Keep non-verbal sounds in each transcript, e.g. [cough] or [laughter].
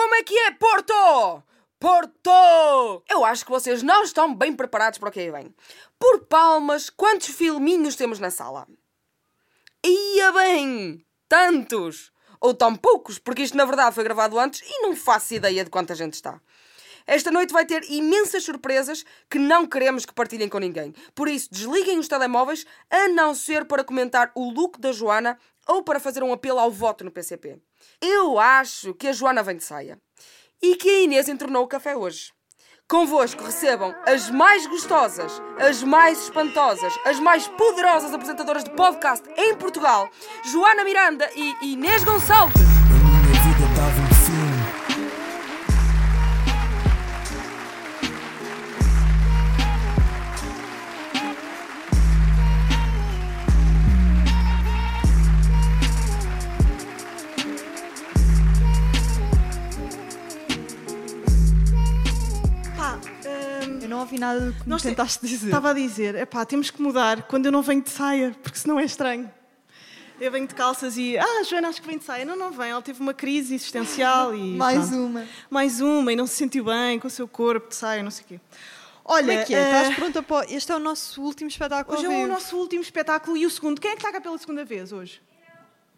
Como é que é, Porto? Porto! Eu acho que vocês não estão bem preparados para o que aí vem. Por palmas, quantos filminhos temos na sala? Ia bem! Tantos! Ou tão poucos, porque isto na verdade foi gravado antes e não faço ideia de quanta gente está. Esta noite vai ter imensas surpresas que não queremos que partilhem com ninguém. Por isso, desliguem os telemóveis, a não ser para comentar o look da Joana ou para fazer um apelo ao voto no PCP. Eu acho que a Joana vem de saia e que a Inês entornou o café hoje. Convosco recebam as mais gostosas, as mais espantosas, as mais poderosas apresentadoras de podcast em Portugal, Joana Miranda e Inês Gonçalves. Não ouvi nada do que me Nós te- tentaste dizer. estava a dizer, epá, temos que mudar quando eu não venho de saia, porque senão é estranho. Eu venho de calças e, ah, Joana, acho que vem de saia. Não, não vem, ela teve uma crise existencial e... [laughs] Mais uma. Mais uma, e não se sentiu bem com o seu corpo de saia, não sei o quê. Olha, Como é que é? eh, Estás pronta para. Este é o nosso último espetáculo. hoje é o nosso último espetáculo e o segundo. Quem é que está cá pela segunda vez hoje?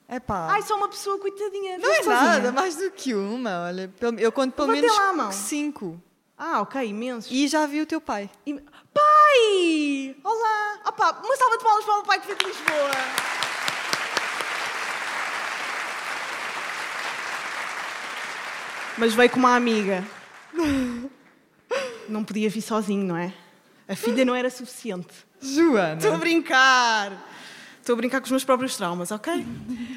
Epá. Ai, só uma pessoa, coitadinha. não é sozinha? nada, mais do que uma. Olha, eu conto pelo menos lá cinco. Ah, ok, imensos. E já vi o teu pai. E- Pai! Olá! Opa, uma salva de palmas para o pai que veio de Lisboa. Mas veio com uma amiga. [laughs] Não podia vir sozinho, não é? A filha não era suficiente. Joana. Estou a brincar. Estou a brincar com os meus próprios traumas, ok?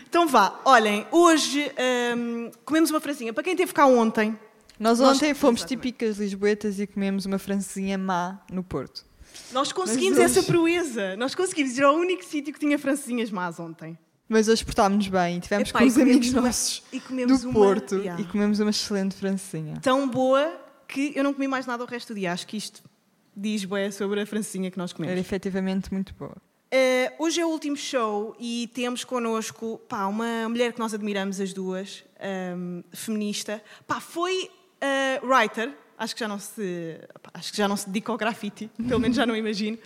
Então vá, olhem, hoje hum, comemos uma franzinha. Para quem teve cá ontem, Nós Nós- ontem fomos Exatamente. típicas lisboetas e comemos uma francesinha má no Porto. nós conseguimos hoje- essa proeza. Nós conseguimos ir ao único sítio que tinha francesinhas más ontem. Mas hoje portámos-nos bem e tivemos Epá, com os amigos uma- nossos do uma- Porto Yeah. e comemos uma excelente francesinha. Tão boa que eu não comi mais nada o resto do dia. Acho que isto diz bué sobre a francesinha que nós Era comemos. efetivamente muito boa. Eh, hoje é o último show e temos connosco pá, uma mulher que nós admiramos as duas, ahm, feminista. Pá, foi eh, writer, acho que, já não se, acho que já não se dedica ao grafite, pelo menos já não imagino,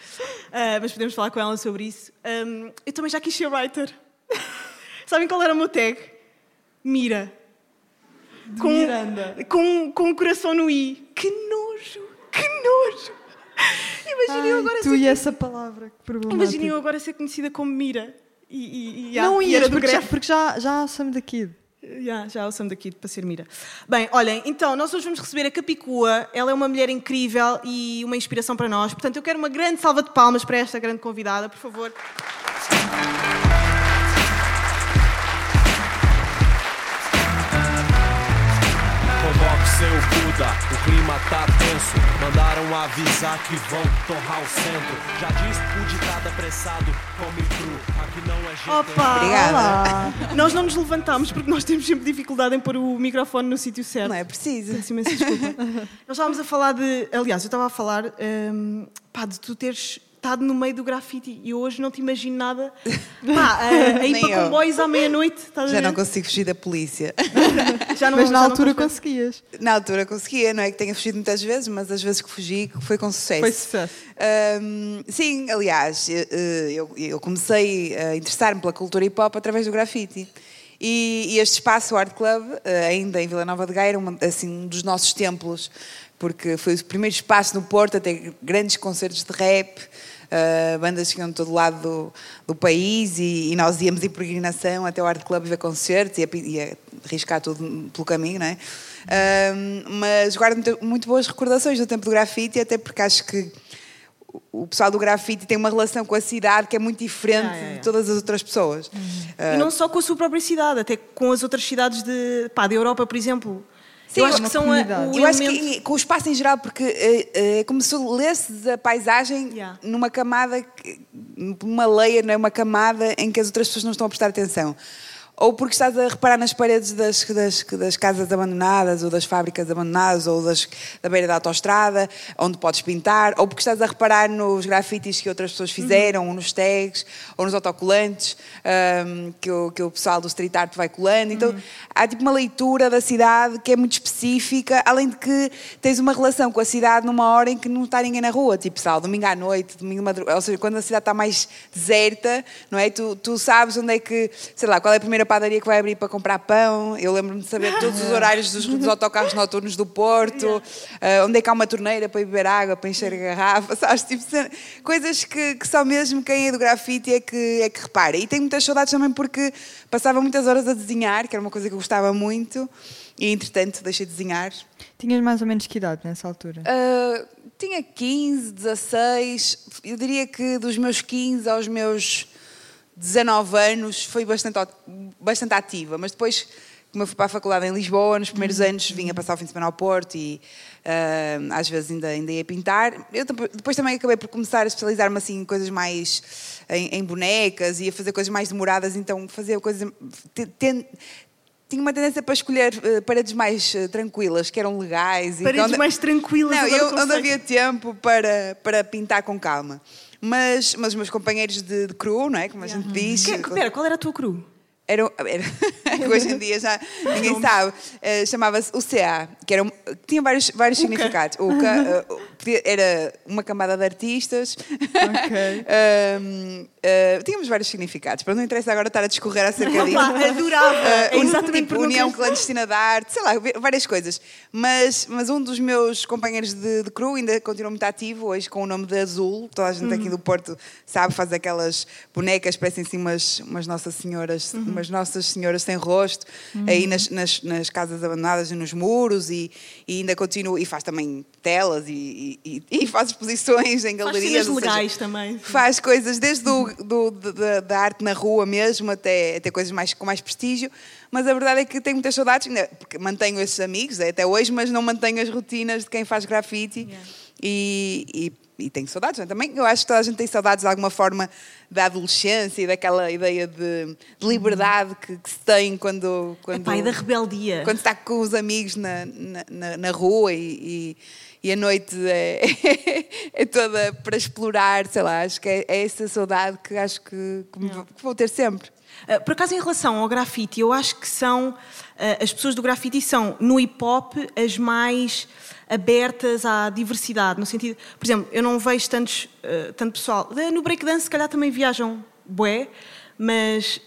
Ah, [laughs] mas podemos falar com ela sobre isso. Ahm, eu também já quis ser writer. [laughs] Sabem qual era o meu tag? Mira. Com, Miranda. Com, com um coração no i. Que nojo! Que nojo! Imaginem eu agora tu ser e essa palavra, que. Imaginem eu agora ser conhecida como Mira. E, e, e, Não ias, do porque, já, porque já, já somos daqui. Já, já o somos daqui para ser Mira. Bem, olhem, então, nós hoje vamos receber a Capicua. Ela é uma mulher incrível e uma inspiração para nós. Portanto, eu quero uma grande salva de palmas para esta grande convidada, por favor. Convoque seu O clima tá tenso. Mandaram avisar que vão torrar o centro. Já diz o ditado apressado, come cru. Aqui não é gente. Opa! Obrigada. olá. Nós não nos levantamos porque nós temos sempre dificuldade em pôr o microfone no sítio certo. Não é preciso. Peço imensa desculpa. [laughs] Nós estávamos a falar de. Aliás, eu estava a falar hum, pá, de tu teres estado no meio do grafite e eu hoje não te imagino nada [laughs] pá, a, a ir para eu. comboios à meia-noite. Já ver? não consigo fugir da polícia. [laughs] Já não- Mas na altura conseguias. Na altura conseguia, não é que tenha fugido muitas vezes, mas as vezes que fugi foi com sucesso. Foi sucesso. Ahm, sim, aliás, eu, eu- eu comecei a interessar-me pela cultura hip hop através do grafite. E, e este espaço, o Art Club, eh, ainda em Vila Nova de Gaia, era uma- assim, um dos nossos templos, porque foi o primeiro espaço no Porto a ter grandes concertos de rap, eh, bandas que iam de todo lado do, do país e, e nós íamos em peregrinação até o Art Club ver concertos e a, pi- e a riscar tudo pelo caminho, não é? Ahm, mas guardo muito, muito boas recordações do tempo do grafite, até porque acho que o pessoal do grafite tem uma relação com a cidade que é muito diferente Yeah, yeah, yeah. de todas as outras pessoas. E não só com a sua própria cidade, até com as outras cidades de, pá, da Europa, por exemplo. Sim, eu é acho uma que são a, o Eu acho que com o espaço em geral, porque eh, eh, como se lesses a paisagem Yeah. numa camada, numa layer, não é uma camada em que as outras pessoas não estão a prestar atenção. Ou porque estás a reparar nas paredes das, das, das casas abandonadas, ou das fábricas abandonadas, ou das, da beira da autostrada, onde podes pintar, ou porque estás a reparar nos grafites que outras pessoas fizeram, ou nos tags, ou nos autocolantes ahm, que, o, que o pessoal do street art vai colando. Então há tipo uma leitura da cidade que é muito específica, além de que tens uma relação com a cidade numa hora em que não está ninguém na rua, tipo, sal, domingo à noite, domingo madrugada, ou seja, quando a cidade está mais deserta, não é? Tu, tu sabes onde é que, sei lá, qual é a primeira padaria que vai abrir para comprar pão. Eu lembro-me de saber todos os [laughs] horários dos, dos autocarros noturnos do Porto, ah, onde é que há uma torneira para beber água, para encher a garrafa, [laughs] sabes? Tipo, coisas que, que só mesmo quem é do grafite é que, é que repara. E tenho muitas saudades também porque passava muitas horas a desenhar, que era uma coisa que eu gostava muito, e entretanto deixei de desenhar. Tinhas mais ou menos que idade nessa altura? Ah, tinha 15, 16, eu diria que dos meus 15 aos meus 19 anos foi bastante, bastante ativa, mas depois, como eu fui para a faculdade em Lisboa, nos primeiros anos vinha passar o fim de semana ao Porto e ah, às vezes ainda, ainda ia pintar. Eu depois- também acabei por começar a especializar-me assim, em coisas mais em, em bonecas e a fazer coisas mais demoradas, então fazia coisas. te- ten- tinha uma tendência para escolher eh, paredes mais eh, tranquilas, que eram legais. Paredes onde- mais tranquilas, Não, eu, o onde conceito. havia tempo para, para pintar com calma. Mas, mas os meus companheiros de, de crew, não é? Como a gente diz. Que- Espera, qual era a tua cru? Era, era, [laughs] hoje em dia já ninguém sabe. Eh, Chamava-se o CA, que era, tinha vários, vários significados. O CA, eh, era uma camada de artistas. Ok. [laughs] Ahm, eh, tínhamos vários significados, mas não interessa agora estar a discorrer acerca disso. Adorava. Eh, É exatamente tipo, União Clandestina da Arte, sei lá, várias coisas. Mas, mas um dos meus companheiros de, de crew ainda continua muito ativo, hoje com o nome de Azul. Toda a gente Uhum. aqui do Porto sabe, faz aquelas bonecas, parecem assim umas, umas Nossas Senhoras, Uhum. umas Nossas Senhoras sem rosto, aí nas, nas, nas casas abandonadas e nos muros, e, e ainda continua, e faz também telas e, e, e faz exposições em Faz galerias. cenas ou seja, legais também. Faz coisas desde do, do- do- da, arte na rua mesmo até, até coisas mais, com mais prestígio. Mas a verdade é que tenho muitas saudades, ainda, porque mantenho esses amigos até hoje, mas não mantenho as rotinas de quem faz grafite. E, e, e tenho saudades não é? também. Eu acho que toda a gente tem saudades de alguma forma da adolescência e daquela ideia de, de liberdade que, que se tem quando. quando Epá, e da rebeldia. quando está com os amigos na, na, na- na rua e, e, e a noite é, [laughs] é toda para explorar, sei lá, acho que é, é essa saudade que acho que, que me vou- que vou ter sempre. Uh, Por acaso, em relação ao grafite, eu acho que são. uh, as pessoas do grafite são, no hip hop, as mais abertas à diversidade. No sentido. Por exemplo, eu não vejo tantos, uh, tanto pessoal. No breakdance, se calhar também viajam bué, mas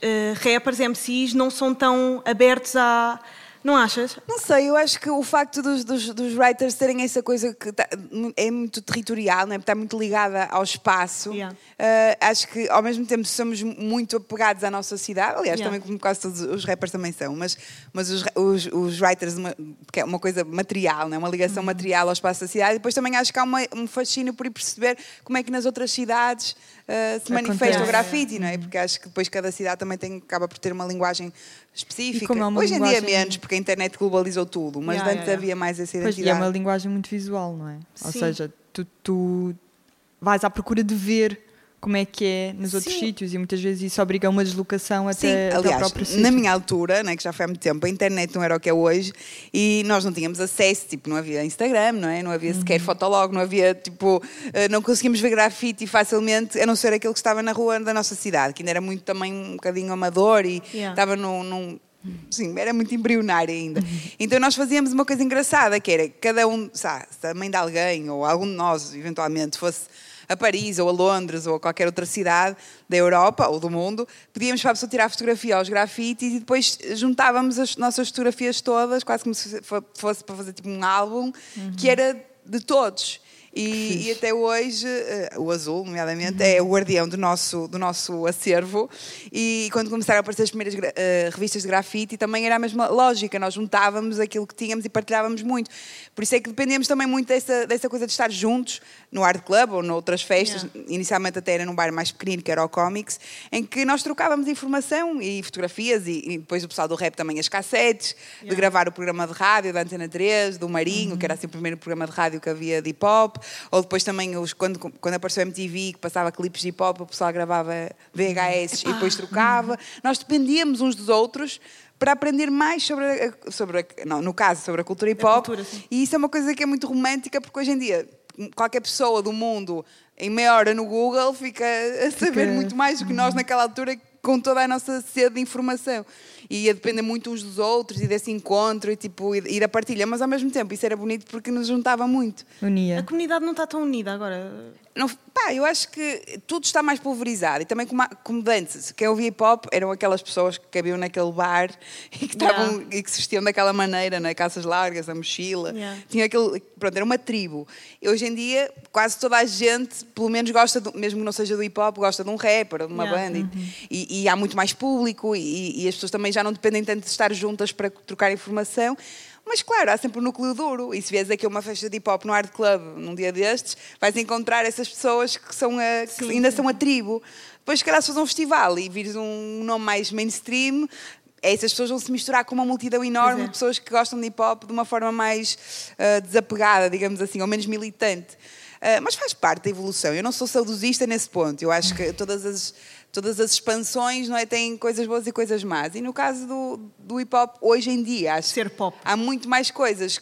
rappers, MCs, não são tão abertos à. Não achas? Não sei, eu acho que o facto dos, dos, dos writers terem essa coisa que tá- é muito territorial, não é? está muito ligada ao espaço. Yeah. Uh, acho que ao mesmo tempo somos muito apegados à nossa cidade, aliás, Yeah. também como quase todos os rappers também são, mas, mas os, os, os writers, uma, que é uma coisa material, não é? uma ligação material ao espaço da cidade, e depois também acho que há uma, um fascínio por ir perceber como é que nas outras cidades uh, se manifesta o Acontece. grafite, não é? Porque acho que depois cada cidade também tem, acaba por ter uma linguagem específica. é Hoje em dia linguagem- menos, porque a internet globalizou tudo, mas Yeah, antes yeah, havia mais essa Pois, e é identidade. uma linguagem muito visual, não é? Ou Sim. seja, tu, tu vais à procura de ver como é que é nos outros Sim. sítios e muitas vezes isso obriga a uma deslocação Sim, até, até ao aliás, próprio sítio. na minha altura, né, que já foi há muito tempo, a internet não era o que é hoje e nós não tínhamos acesso, tipo, não havia Instagram, não é? Não havia sequer Uhum. fotolog, não havia, tipo, eh, não conseguíamos ver grafite facilmente, a não ser aquele que estava na rua da nossa cidade, que ainda era muito também um bocadinho amador e Yeah. estava num, num- Sim, era muito embrionário ainda. Então nós fazíamos uma coisa engraçada, que era cada um, sabe, se a mãe de alguém ou algum de nós, eventualmente, fosse a Paris ou a Londres ou a qualquer outra cidade da Europa ou do mundo, pedíamos para a pessoa tirar fotografia aos grafites e depois juntávamos as nossas fotografias todas, quase como se fo- fosse para fazer tipo um álbum, que era de todos. E, e até hoje, eh, o azul, nomeadamente, é o guardião do nosso, do nosso acervo. E quando começaram a aparecer as primeiras eh, revistas de grafite, também era a mesma lógica. Nós juntávamos aquilo que tínhamos e partilhávamos muito. Por isso é que dependíamos também muito dessa, dessa coisa de estar juntos no Art Club ou noutras festas. Inicialmente até era num bar mais pequenino, que era o Comics, em que nós trocávamos informação e fotografias. E, e depois o pessoal do rap também as cassetes, de gravar o programa de rádio da Antena 3, do Marinho, que era assim o primeiro programa de rádio que havia de hip hop. Ou depois também os, quando, quando apareceu a MTV, que passava clipes de hip hop, o pessoal gravava VHS e depois trocava. Nós dependíamos uns dos outros para aprender mais sobre, a, sobre a, não, no caso, sobre a cultura hip hop. cultura, e isso é uma coisa que é muito romântica, porque hoje em dia qualquer pessoa do mundo em meia hora no Google fica a saber muito mais do que nós naquela altura com toda a nossa sede de informação. E ia depender muito uns dos outros e desse encontro e, tipo, e da partilha. Mas ao mesmo tempo isso era bonito porque nos juntava muito. A Unia. comunidade não está tão unida agora. Não, pá, eu acho que tudo está mais pulverizado. E também como, como quem ouvia hip hop eram aquelas pessoas que cabiam naquele bar [laughs] e que, estavam, Yeah. e que se vestiam daquela maneira, né? calças largas, a mochila. Yeah. Tinha aquele, pronto, era uma tribo. E hoje em dia, quase toda a gente, pelo menos gosta, de, mesmo que não seja do hip hop, gosta de um rapper de uma Yeah. banda. E- E, e há muito mais público e, e as pessoas também já não dependem tanto de estar juntas para trocar informação. Mas claro, há sempre um núcleo duro. E se vieres aqui uma festa de hip hop no Art Club num dia destes, vais encontrar essas pessoas que, são a, que ainda são a tribo. Depois, se calhar, se faz um festival e vires um nome mais mainstream, essas pessoas vão se misturar com uma multidão enorme é. de pessoas que gostam de hip hop de uma forma mais ah, desapegada, digamos assim, ou menos militante. Ah, mas faz parte da evolução. Eu não sou saudosista nesse ponto. Eu acho que todas as, todas as expansões não é, têm coisas boas e coisas más. E no caso do, do hip hop, hoje em dia, acho Ser pop. há muito mais coisas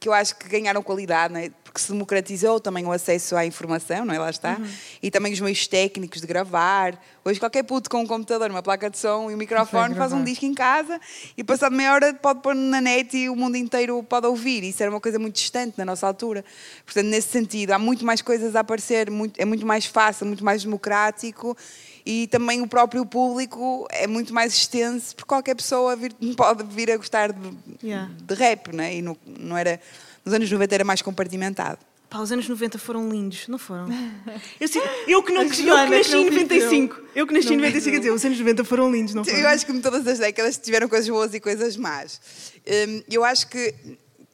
que eu acho que ganharam qualidade, não é? porque se democratizou também o acesso à informação, não é? Lá está. Uhum. E também os meios técnicos de gravar. Hoje qualquer puto com um computador, uma placa de som e um microfone faz um disco em casa e passado meia hora pode pôr na net e o mundo inteiro pode ouvir. Isso era uma coisa muito distante na nossa altura. Portanto, nesse sentido, há muito mais coisas a aparecer, muito- é muito mais fácil, muito mais democrático e também o próprio público é muito mais extenso, porque qualquer pessoa vir- pode vir a gostar de, Yeah. de rap, né? E não, não era, nos anos 90 era mais compartimentado. Pá, os anos 90 foram lindos, não foram? [laughs] Eu, eu que, não, eu que nasci em não 95. Eu que nasci em Não 95, quer dizer, os anos 90 foram lindos, não foram? Eu acho que em todas as décadas tiveram coisas boas e coisas más. Hum, Eu acho que.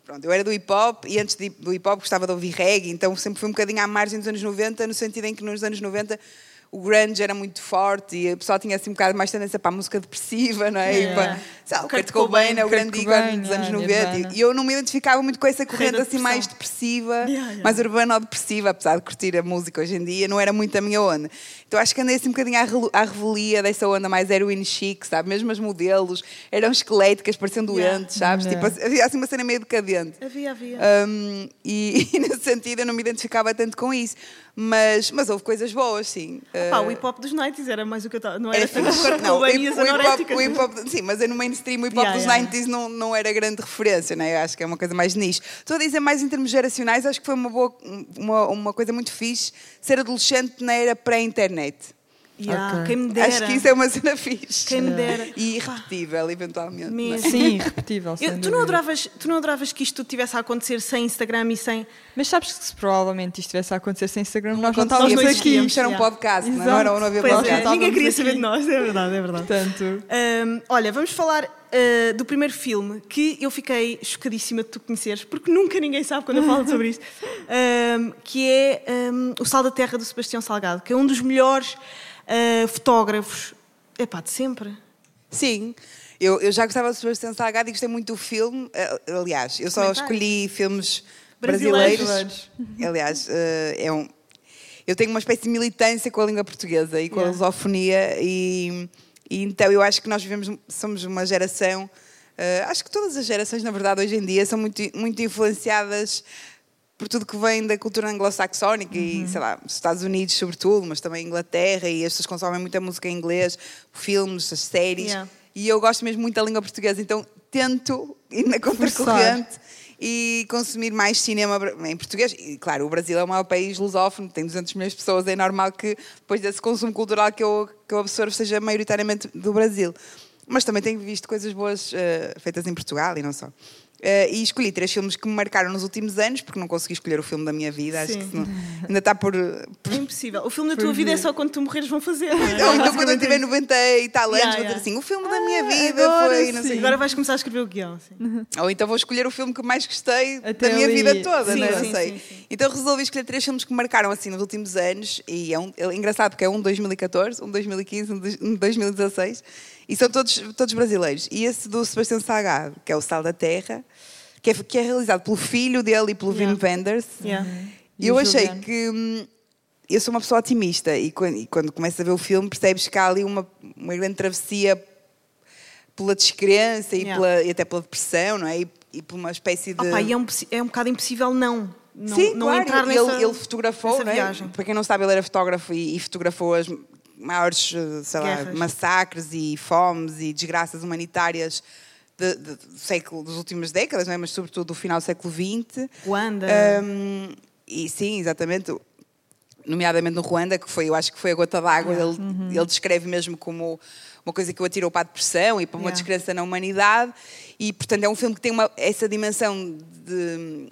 Pronto, eu era do hip hop e antes do hip hop gostava de ouvir reggae, então sempre fui um bocadinho à margem dos anos 90, no sentido em que nos anos 90 o grunge era muito forte e o pessoal tinha assim um bocado mais tendência para a música depressiva, não é? E Yeah. para, sei lá, o Kurt Kurt Cobain é o grande ícone dos anos 90 Nirvana. e eu não me identificava muito com essa corrente assim mais depressão. depressiva, Yeah, yeah. mais urbana ou depressiva, apesar de curtir a música hoje em dia, não era muito a minha onda. Então acho que andei assim um bocadinho à, à revelia dessa onda mais heroin chic, sabe? Mesmo os modelos eram esqueléticas, pareciam Yeah. doentes, sabes? Yeah. Tipo, havia assim uma cena meio decadente. Havia, havia. Um, e, [laughs] e nesse sentido eu não me identificava tanto com isso. Mas, mas houve coisas boas, sim. Pá, o hip hop dos 90s era mais o que eu estava. Não era era tanto. Kurt Não, o hip- o hip hop- anoréticas. o hip hop- Sim, mas é no mainstream, o hip hop Yeah, dos yeah, 90s não, não era grande referência, né? eu acho que é uma coisa mais nicho. Estou a dizer mais em termos geracionais, acho que foi uma, boa, uma, uma coisa muito fixe ser adolescente na era pré-internet. Yeah, Ok. Quem me dera. Acho que isso é uma cena fixe. Quem me dera. E irrepetível, eventualmente. não é? Mesmo. Sim, irrepetível. Eu- tu, não adoravas, tu não adoravas que isto tudo tivesse a acontecer sem Instagram e sem. Mas sabes que se provavelmente isto tivesse a acontecer sem Instagram, nós não estávamos não mas aqui. Isto era um Yeah. podcast, é? Exato. não, era, não havia Pois podcast. é, ninguém queria aqui. saber de nós, é verdade, é verdade. Portanto, Hum, olha, vamos falar uh, do primeiro filme que eu fiquei chocadíssima de tu conheceres, porque nunca ninguém sabe quando eu falo sobre isto, [laughs] um, que é um, O Sal da Terra do Sebastião Salgado, que é um dos melhores uh, fotógrafos epá, de sempre. Sim. Eu, eu já gostava de Sebastião Salgado e gostei muito do filme. Eh, Aliás, eu só escolhi filmes Brasileiros. brasileiros. Aliás, eh, é um, eu tenho uma espécie de militância com a língua portuguesa e com a Yeah. lusofonia e, e então eu acho que nós vivemos, somos uma geração, eh, acho que todas as gerações, na verdade, hoje em dia são muito, muito influenciadas por tudo que vem da cultura anglo-saxónica e, sei lá, os Estados Unidos sobretudo, mas também Inglaterra e as pessoas consomem muita música em inglês, filmes, as séries Yeah. e eu gosto mesmo muito da língua portuguesa, então tento ir na contracorrente e consumir mais cinema em português. E claro, o Brasil é o maior país lusófono, tem 200 milhões de pessoas, é normal que depois desse consumo cultural que eu, que eu absorvo seja maioritariamente do Brasil. Mas também tenho visto coisas boas eh, feitas em Portugal e não só. Eh, e escolhi três filmes que me marcaram nos últimos anos, porque não consegui escolher o filme da minha vida. Acho Sim. que se não- ainda está por, por É impossível. O filme da tua vida é só quando tu morreres vão fazer. não é? ou então quando eu tiver é isso. 90 e tal anos, Yeah, vou dizer assim: o filme da minha vida agora foi. Não sim. sei. Agora vais começar a escrever o guião. Sim. Ou então vou escolher o filme que mais gostei Até da minha ali. vida toda, Sim, não é? sim, não sei. Então resolvi escolher três filmes que me marcaram assim nos últimos anos. E é, um, é engraçado porque é um de 2014, um de 2015, um de um de 2016. E são todos, todos brasileiros. E esse do Sebastião Salgado, que é o Sal da Terra, que é, que é realizado pelo filho dele e pelo Yeah. Wim Wenders. Yeah. E eu achei Juliano? que hum, eu sou uma pessoa otimista e quando, e quando começas a ver o filme percebes que há ali uma, uma grande travessia pela descrença e, Yeah. pela- e até pela depressão, não é? E, e por uma espécie de. Opa, e é um, é um bocado impossível não. Não, Sim, não claro, entrar ele, nessa, ele fotografou, nessa é? viagem. para quem não sabe, ele era fotógrafo e, e fotografou as maiores, eh, lá, massacres e fomes e desgraças humanitárias de- de- do século, das últimas décadas, é? mas sobretudo do final do século XX. Ruanda. Um, e sim, exatamente. Nomeadamente no Ruanda, que foi, eu acho que foi a gota d'água. Ele, Uhum. ele descreve mesmo como uma coisa que o atirou para a depressão e para uma Yeah. descrença na humanidade. E, portanto, é um filme que tem uma, essa dimensão de.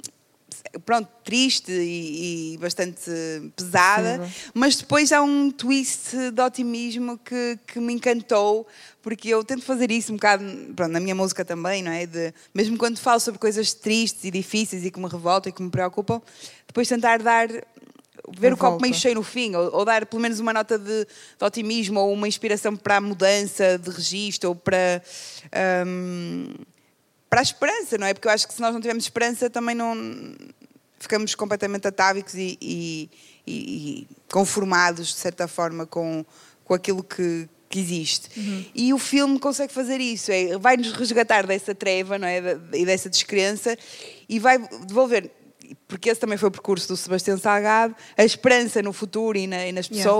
Pronto, triste e, e bastante pesada, mas depois há um twist de otimismo que, que me encantou, porque eu tento fazer isso um bocado pronto, na minha música também, não é? De, mesmo quando falo sobre coisas tristes e difíceis e que me revoltam e que me preocupam, depois tentar dar ver A o copo volta. meio cheio no fim, ou, ou dar pelo menos uma nota de, de otimismo ou uma inspiração para a mudança de registro ou para, hum, para a esperança, não é? Porque eu acho que se nós não tivermos esperança também não ficamos completamente atávicos e, e- e- conformados de certa forma com, com aquilo que, que existe. E o filme consegue fazer isso, é, vai-nos resgatar dessa treva não é? E dessa descrença e vai devolver porque esse também foi o percurso do Sebastião Salgado, a esperança no futuro e, na- e nas Yeah.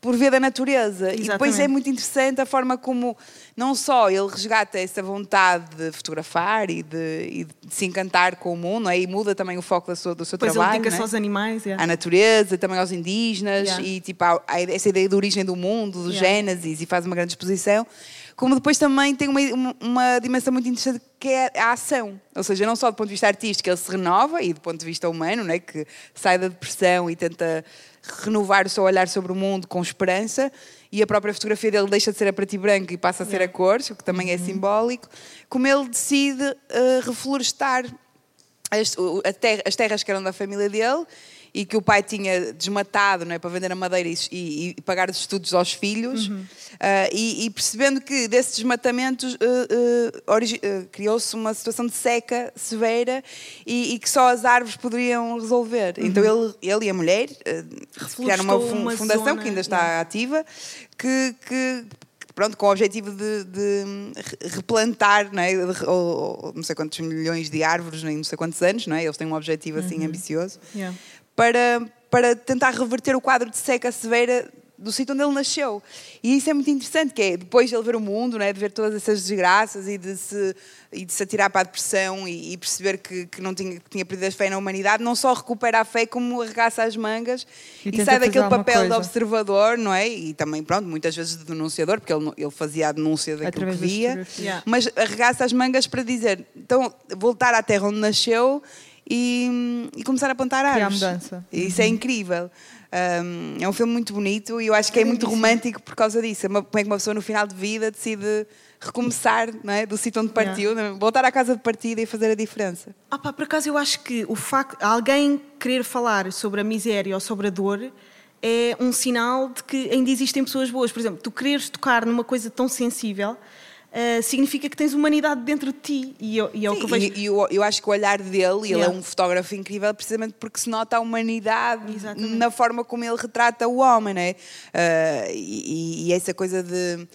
Por via da natureza. E depois Exatamente. é muito interessante a forma como não só ele resgata essa vontade de fotografar e de, e de se encantar com o mundo, não é? e muda também o foco da sua- do seu ele trabalho. dedica-se não é? aos animais. yeah. à natureza, também aos indígenas Yeah. e tipo há- há essa ideia de origem do mundo, do Yeah. Gênesis e faz uma grande exposição. Como depois também tem uma, uma, uma dimensão muito interessante que é a ação. Ou seja, não só do ponto de vista artístico ele se renova e do ponto de vista humano, né, que sai da depressão e tenta renovar o seu olhar sobre o mundo com esperança e a própria fotografia dele deixa de ser a preto e branco e passa a ser a cores, o que também é simbólico, como ele decide eh, reflorestar as, terra- as terras que eram da família dele e que o pai tinha desmatado não é, para vender a madeira e, e- e pagar os estudos aos filhos. Ah, e, e percebendo que desses desmatamentos ah, ah, origi- ah, criou-se uma situação de seca severa e, que só as árvores poderiam resolver. Então ele, ele e a mulher criaram uma, fun- uma fundação zona, que ainda está yeah. ativa que, que- pronto, com o objetivo de, de re- replantar, não é? Ou, ou não sei quantos milhões de árvores em não sei quantos anos, não é? Eles têm um objetivo assim ambicioso Yeah. Para, para tentar reverter o quadro de seca severa do sítio onde ele nasceu. E isso é muito interessante, que é depois de ele ver o mundo, não é? de ver todas essas desgraças e de se, e de se atirar para a depressão e, e perceber que, que não tinha, que tinha perdido a fé na humanidade, não só recupera a fé, como arregaça as mangas E e, sai daquele papel de coisa. observador, não é? E também, pronto, muitas vezes de denunciador, porque ele, ele fazia a denúncia daquilo Através que via. Yeah. mas arregaça as mangas para dizer, então, voltar à terra onde nasceu e, e começar a plantar Criar árvores. mudança. E Isso é incrível. Um, é um filme muito bonito e eu acho que é muito romântico por causa disso. É uma- Como é que uma pessoa no final de vida decide recomeçar não é? do sítio onde partiu, é? voltar à casa de partida e fazer a diferença. Ah pá, por acaso eu acho que o facto alguém querer falar sobre a miséria ou sobre a dor é um sinal de que ainda existem pessoas boas. Por exemplo, tu quereres tocar numa coisa tão sensível ah, significa que tens humanidade dentro de ti. E, eu, e é o que eu Sim, vejo. e, eu, eu acho que o olhar dele, ele é Yeah. um fotógrafo incrível precisamente porque se nota a humanidade Exatamente. na forma como ele retrata o homem, não é? Ah, e, e essa coisa de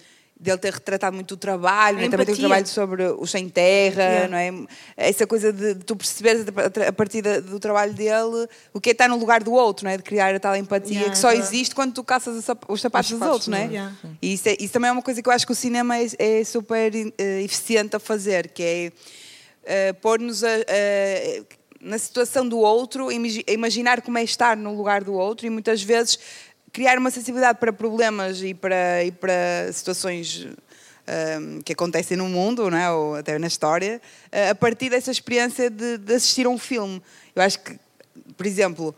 dele ter retratado muito o trabalho, né? também tem o trabalho sobre os sem terra, Yeah. não é? Essa coisa de, de tu perceberes a partir da- do trabalho dele o que é estar no lugar do outro, não é? De criar a tal empatia Yeah, que só existe quando tu caças os sap- os sapatos Os dos sapatos outros, não é? E isso, é- isso também é uma coisa que eu acho que o cinema é, é super eh, eficiente a fazer, que é eh, pôr-nos a- a- na situação do outro, imagi- imaginar como é estar no lugar do outro e muitas vezes criar uma sensibilidade para problemas e para, e para situações ehm, que acontecem no mundo, não é? ou até na história, eh, a partir dessa experiência de, de assistir a um filme. Eu acho que, por exemplo,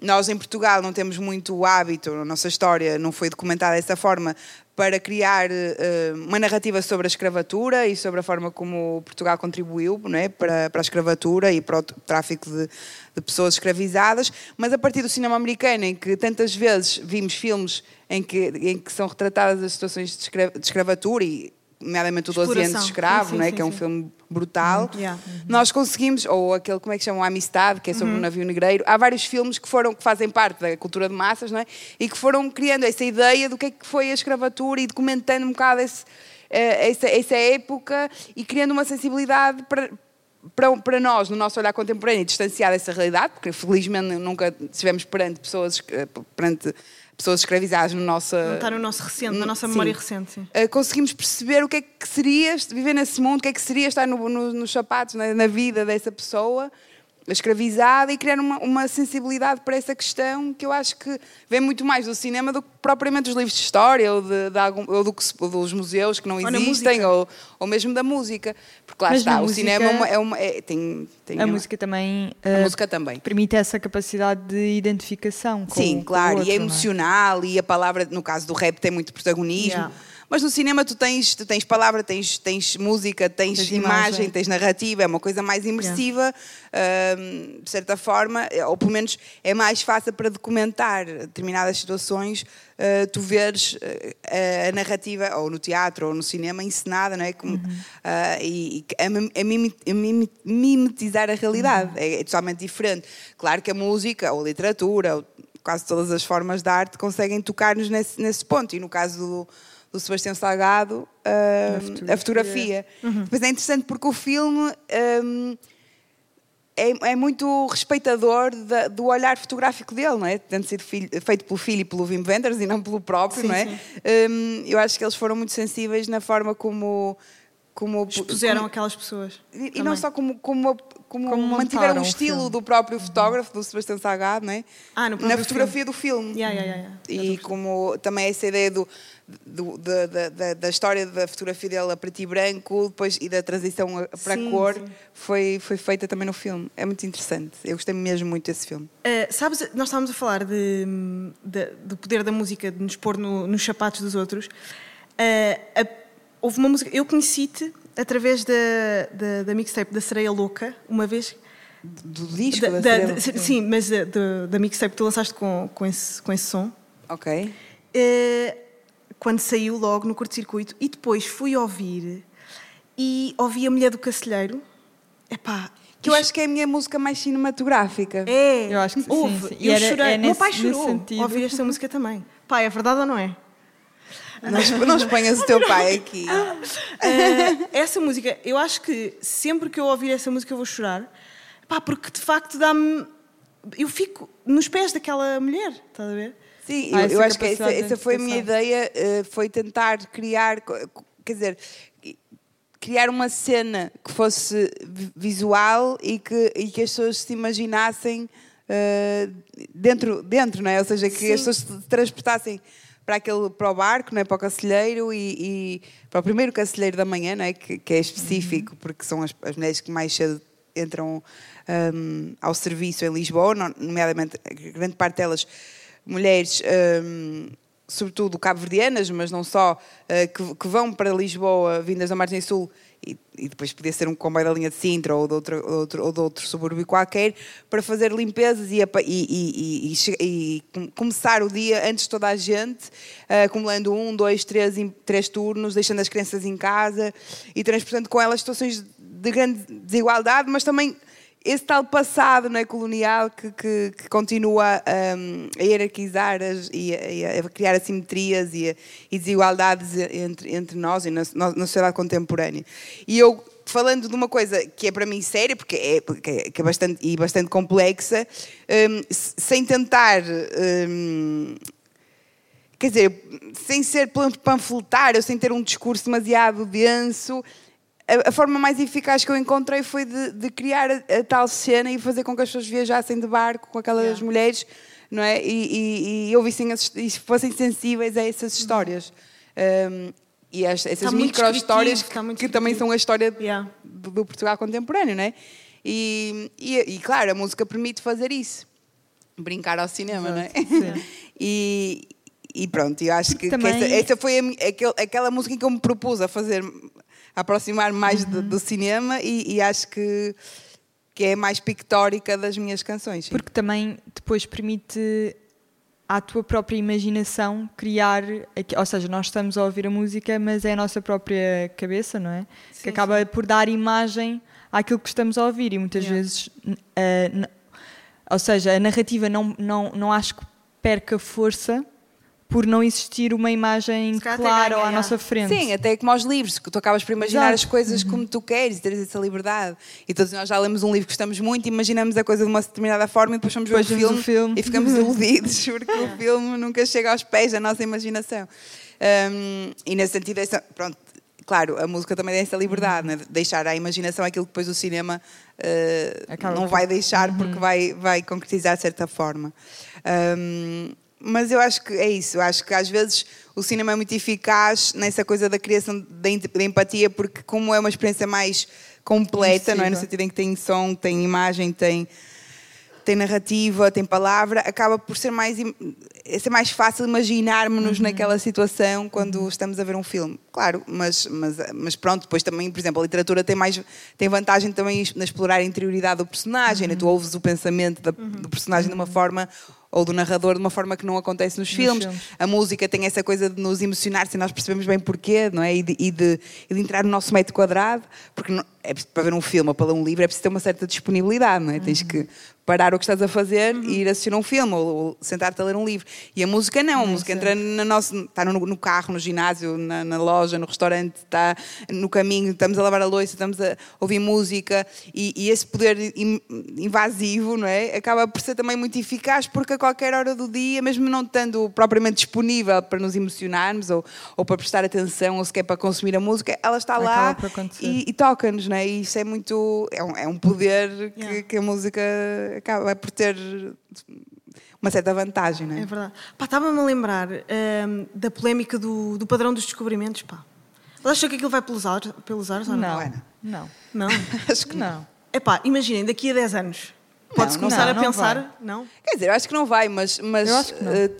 nós em Portugal não temos muito o hábito, a nossa história não foi documentada dessa forma, para criar eh, uma narrativa sobre a escravatura e sobre a forma como Portugal contribuiu não é? para, para a escravatura e para o tráfico de, de pessoas escravizadas, mas a partir do cinema americano, em que tantas vezes vimos filmes em que, em que são retratadas as situações de, escra- de escravatura e nomeadamente o 12 anos de Exploração. escravo, Sim, sim, não é? sim, que é um filme brutal. Yeah. Nós conseguimos, ou aquele, como é que chama, Amistade, que é Uhum. sobre o navio negreiro. Há vários filmes que foram que fazem parte da cultura de massas, não é? E que foram criando essa ideia do que é que foi a escravatura e documentando um bocado esse, eh, essa, essa época e criando uma sensibilidade para para, para nós, no nosso olhar contemporâneo, distanciar dessa realidade, porque felizmente nunca estivemos perante pessoas, eh, perante pessoas escravizadas no nosso, Não está no nosso recente, na nossa Sim. memória recente. Sim. Uh, conseguimos perceber o que é que seria viver nesse mundo, o que é que seria estar no- no- nos sapatos, na, na vida dessa pessoa escravizada e criar uma, uma sensibilidade para essa questão que eu acho que vem muito mais do cinema do que propriamente dos livros de história ou, de, de algum- ou do que dos museus que não Ou existem ou, ou mesmo da música. Porque lá Mas está, o música- cinema é uma, é uma- é- tem, tem A uma- música também a eh, música também. permite essa capacidade de identificação com Sim, com o claro, outro, e é não emocional e a palavra, no caso do rap, tem muito protagonismo. Yeah. Mas no cinema tu tens, tu tens palavra, tens, tens música, tens, Tens imagem, imagem. tens narrativa, é uma coisa mais imersiva, hum, de certa forma, ou pelo menos é mais fácil para documentar determinadas situações, uh, tu veres uh, a narrativa, ou no teatro ou no cinema, encenada, não é? Como, Uhum. uh, e, a, mimetizar a realidade, Uhum. é, é totalmente diferente. Claro que a música, ou a literatura, ou quase todas as formas de arte conseguem tocar-nos nesse, nesse ponto. E no caso do, do Sebastião Salgado, hum, a fotografia. Depois é interessante porque o filme hum, é, é muito respeitador da- do olhar fotográfico dele, não é? Tendo sido filho- feito pelo filho e pelo Wim Wenders e não pelo próprio, Sim, não é? Hum, eu acho que eles foram muito sensíveis na forma como. Como Expuseram como- aquelas pessoas. e, também. não só como, como, como, Como mantiveram o estilo filme. do próprio fotógrafo, do Sebastião Salgado, não é? Ah, Na fotografia do filme. Yeah, yeah, yeah, E como também essa ideia do, do- da, da- da- história da fotografia dele a preto e branco depois, e da transição para Sim, a cor sim. foi, foi feita também no filme. É muito interessante. Eu gostei mesmo muito desse filme. Uh, sabes, nós estávamos a falar de, de- do poder da música, de nos pôr no- nos sapatos dos outros. Uh, a- houve uma música, eu conheci-te através da, da, da mixtape da Sereia Louca, uma vez. Do disco Da- da, da- sim, mas da, da, da mixtape que tu lançaste com, com, esse, com esse som. Ok. Uh, quando saiu logo no curto-circuito. E depois fui ouvir e ouvi a Mulher do Cacilheiro. Epá, Que eu acho que é a minha música mais cinematográfica. É, Eu acho que sim, houve. sim. E Eu era- chorei. é Meu nesse- pai nesse chorou ao ouvir esta música também. Pai, é verdade ou não é? Não, não exponhas o teu pai aqui. Eh, essa música, eu acho que sempre que eu ouvir essa música eu vou chorar. Pá, porque de facto dá-me. Eu fico nos pés daquela mulher, estás a ver? Sim, Há eu, eu acho que essa, essa foi a minha ideia, eh, foi tentar criar, quer dizer, criar uma cena que fosse vi- visual e que, e que as pessoas se imaginassem eh, dentro, dentro, não é? Ou seja, que Sim. as pessoas se transportassem para, aquele, para o barco, não é? para o cacilheiro e, e para o primeiro cacilheiro da manhã, não é? que, que é específico, porque são as, as mulheres que mais cedo entram hum, ao serviço em Lisboa, no- nomeadamente grande parte delas mulheres, hum, sobretudo cabo-verdianas, mas não só, eh, que, que vão para Lisboa vindas da Margem Sul e, depois podia ser um comboio da linha de Sintra ou de outro, ou outro, ou de outro subúrbio qualquer, para fazer limpezas e, e- e- começar o dia antes de toda a gente, eh, acumulando um, dois, três, três turnos, deixando as crianças em casa e transportando com elas situações de grande desigualdade, mas também esse tal passado não é, colonial que, que- que continua hum, a hierarquizar as- e, a, a criar assimetrias e, a- e desigualdades entre, entre nós e na, na- sociedade contemporânea. E eu, falando de uma coisa que é para mim séria, porque é, é- que é bastante, e bastante complexa, se- sem tentar. hum, quer dizer, sem ser pan- panfletário, sem ter um discurso demasiado denso, a, a forma mais eficaz que eu encontrei foi de, de criar a, a tal cena e fazer com que as pessoas viajassem de barco com aquelas Yeah. mulheres não é? e, e, e ouvissem as- e fossem sensíveis a essas histórias. Um, e as- essas muito micro-histórias está muito que também são a história Yeah. do, do Portugal contemporâneo, não é? E, e, e, claro, a música permite fazer isso. Brincar ao cinema, não é? [laughs] e, e pronto, eu acho que, que essa, essa foi a aquele- aquela música que eu me propus a fazer, aproximar mais do, Uhum. do cinema e, e acho que, que é mais pictórica das minhas canções. sim. Porque também depois permite à tua própria imaginação criar, ou seja, nós estamos a ouvir a música, mas é a nossa própria cabeça, não é? que acaba por dar imagem àquilo que estamos a ouvir e muitas vezes, n- a- n- ou seja, a narrativa não, não, não acho que perca força por não existir uma imagem clara à nossa frente. Sim, até como aos livros, que tu acabas por imaginar Exato. as coisas como tu queres e teres essa liberdade. E todos nós já lemos um livro que gostamos muito, imaginamos a coisa de uma determinada forma e depois vamos ver o filme, o filme. e ficamos [laughs] iludidos porque o filme nunca chega aos pés da nossa imaginação. Um, e nesse sentido, essa, pronto, claro, a música também tem essa liberdade, né? de deixar à imaginação aquilo que depois o cinema uh, não vai deixar porque vai, vai concretizar de certa forma. Um, mas eu acho que é isso, eu acho que às vezes o cinema é muito eficaz nessa coisa da criação da em- da empatia, porque como é uma experiência mais completa, não é? No sentido em que tem som, tem imagem, tem, tem narrativa, tem palavra, acaba por ser mais, ser mais fácil imaginarmos-nos naquela situação quando estamos a ver um filme. Claro, mas, mas, mas pronto, depois também, por exemplo, a literatura tem, mais, tem vantagem também na explorar a interioridade do personagem, né? tu ouves o pensamento da- do personagem de uma forma ou do narrador de uma forma que não acontece nos filmes. filmes. A música tem essa coisa de nos emocionar sem nós percebemos bem porquê, não é? E de, e de- e de entrar no nosso metro quadrado, porque não- é para ver um filme ou para ler um livro é preciso ter uma certa disponibilidade, não é? Tens que parar o que estás a fazer e ir assistir a um filme ou, ou sentar-te a ler um livro. E a música não, a música entra na nossa, está no, no carro, no ginásio, na, na loja, no restaurante, está no caminho, estamos a lavar a louça, estamos a ouvir música e, e esse poder invasivo, não é? Acaba por ser também muito eficaz porque a qualquer hora do dia, mesmo não estando propriamente disponível para nos emocionarmos ou, ou para prestar atenção ou sequer para consumir a música, ela está lá Acaba e, e toca-nos, não é? E isso é muito. É um, é um poder que, Yeah. que a música acaba por ter uma certa vantagem, não é? É verdade. Pá, estava-me a lembrar hum, da polémica do, do padrão dos descobrimentos, pá. Vocês acham que aquilo vai pelos ares, pelos ares ou não? Não, Ana? não, Não? [laughs] Acho que não. Epá, imaginem, daqui a 10 anos. Pode-se não começar vai. a Não, não pensar? Não? Quer dizer, eu acho que não vai, mas, mas Eu acho que não. eh,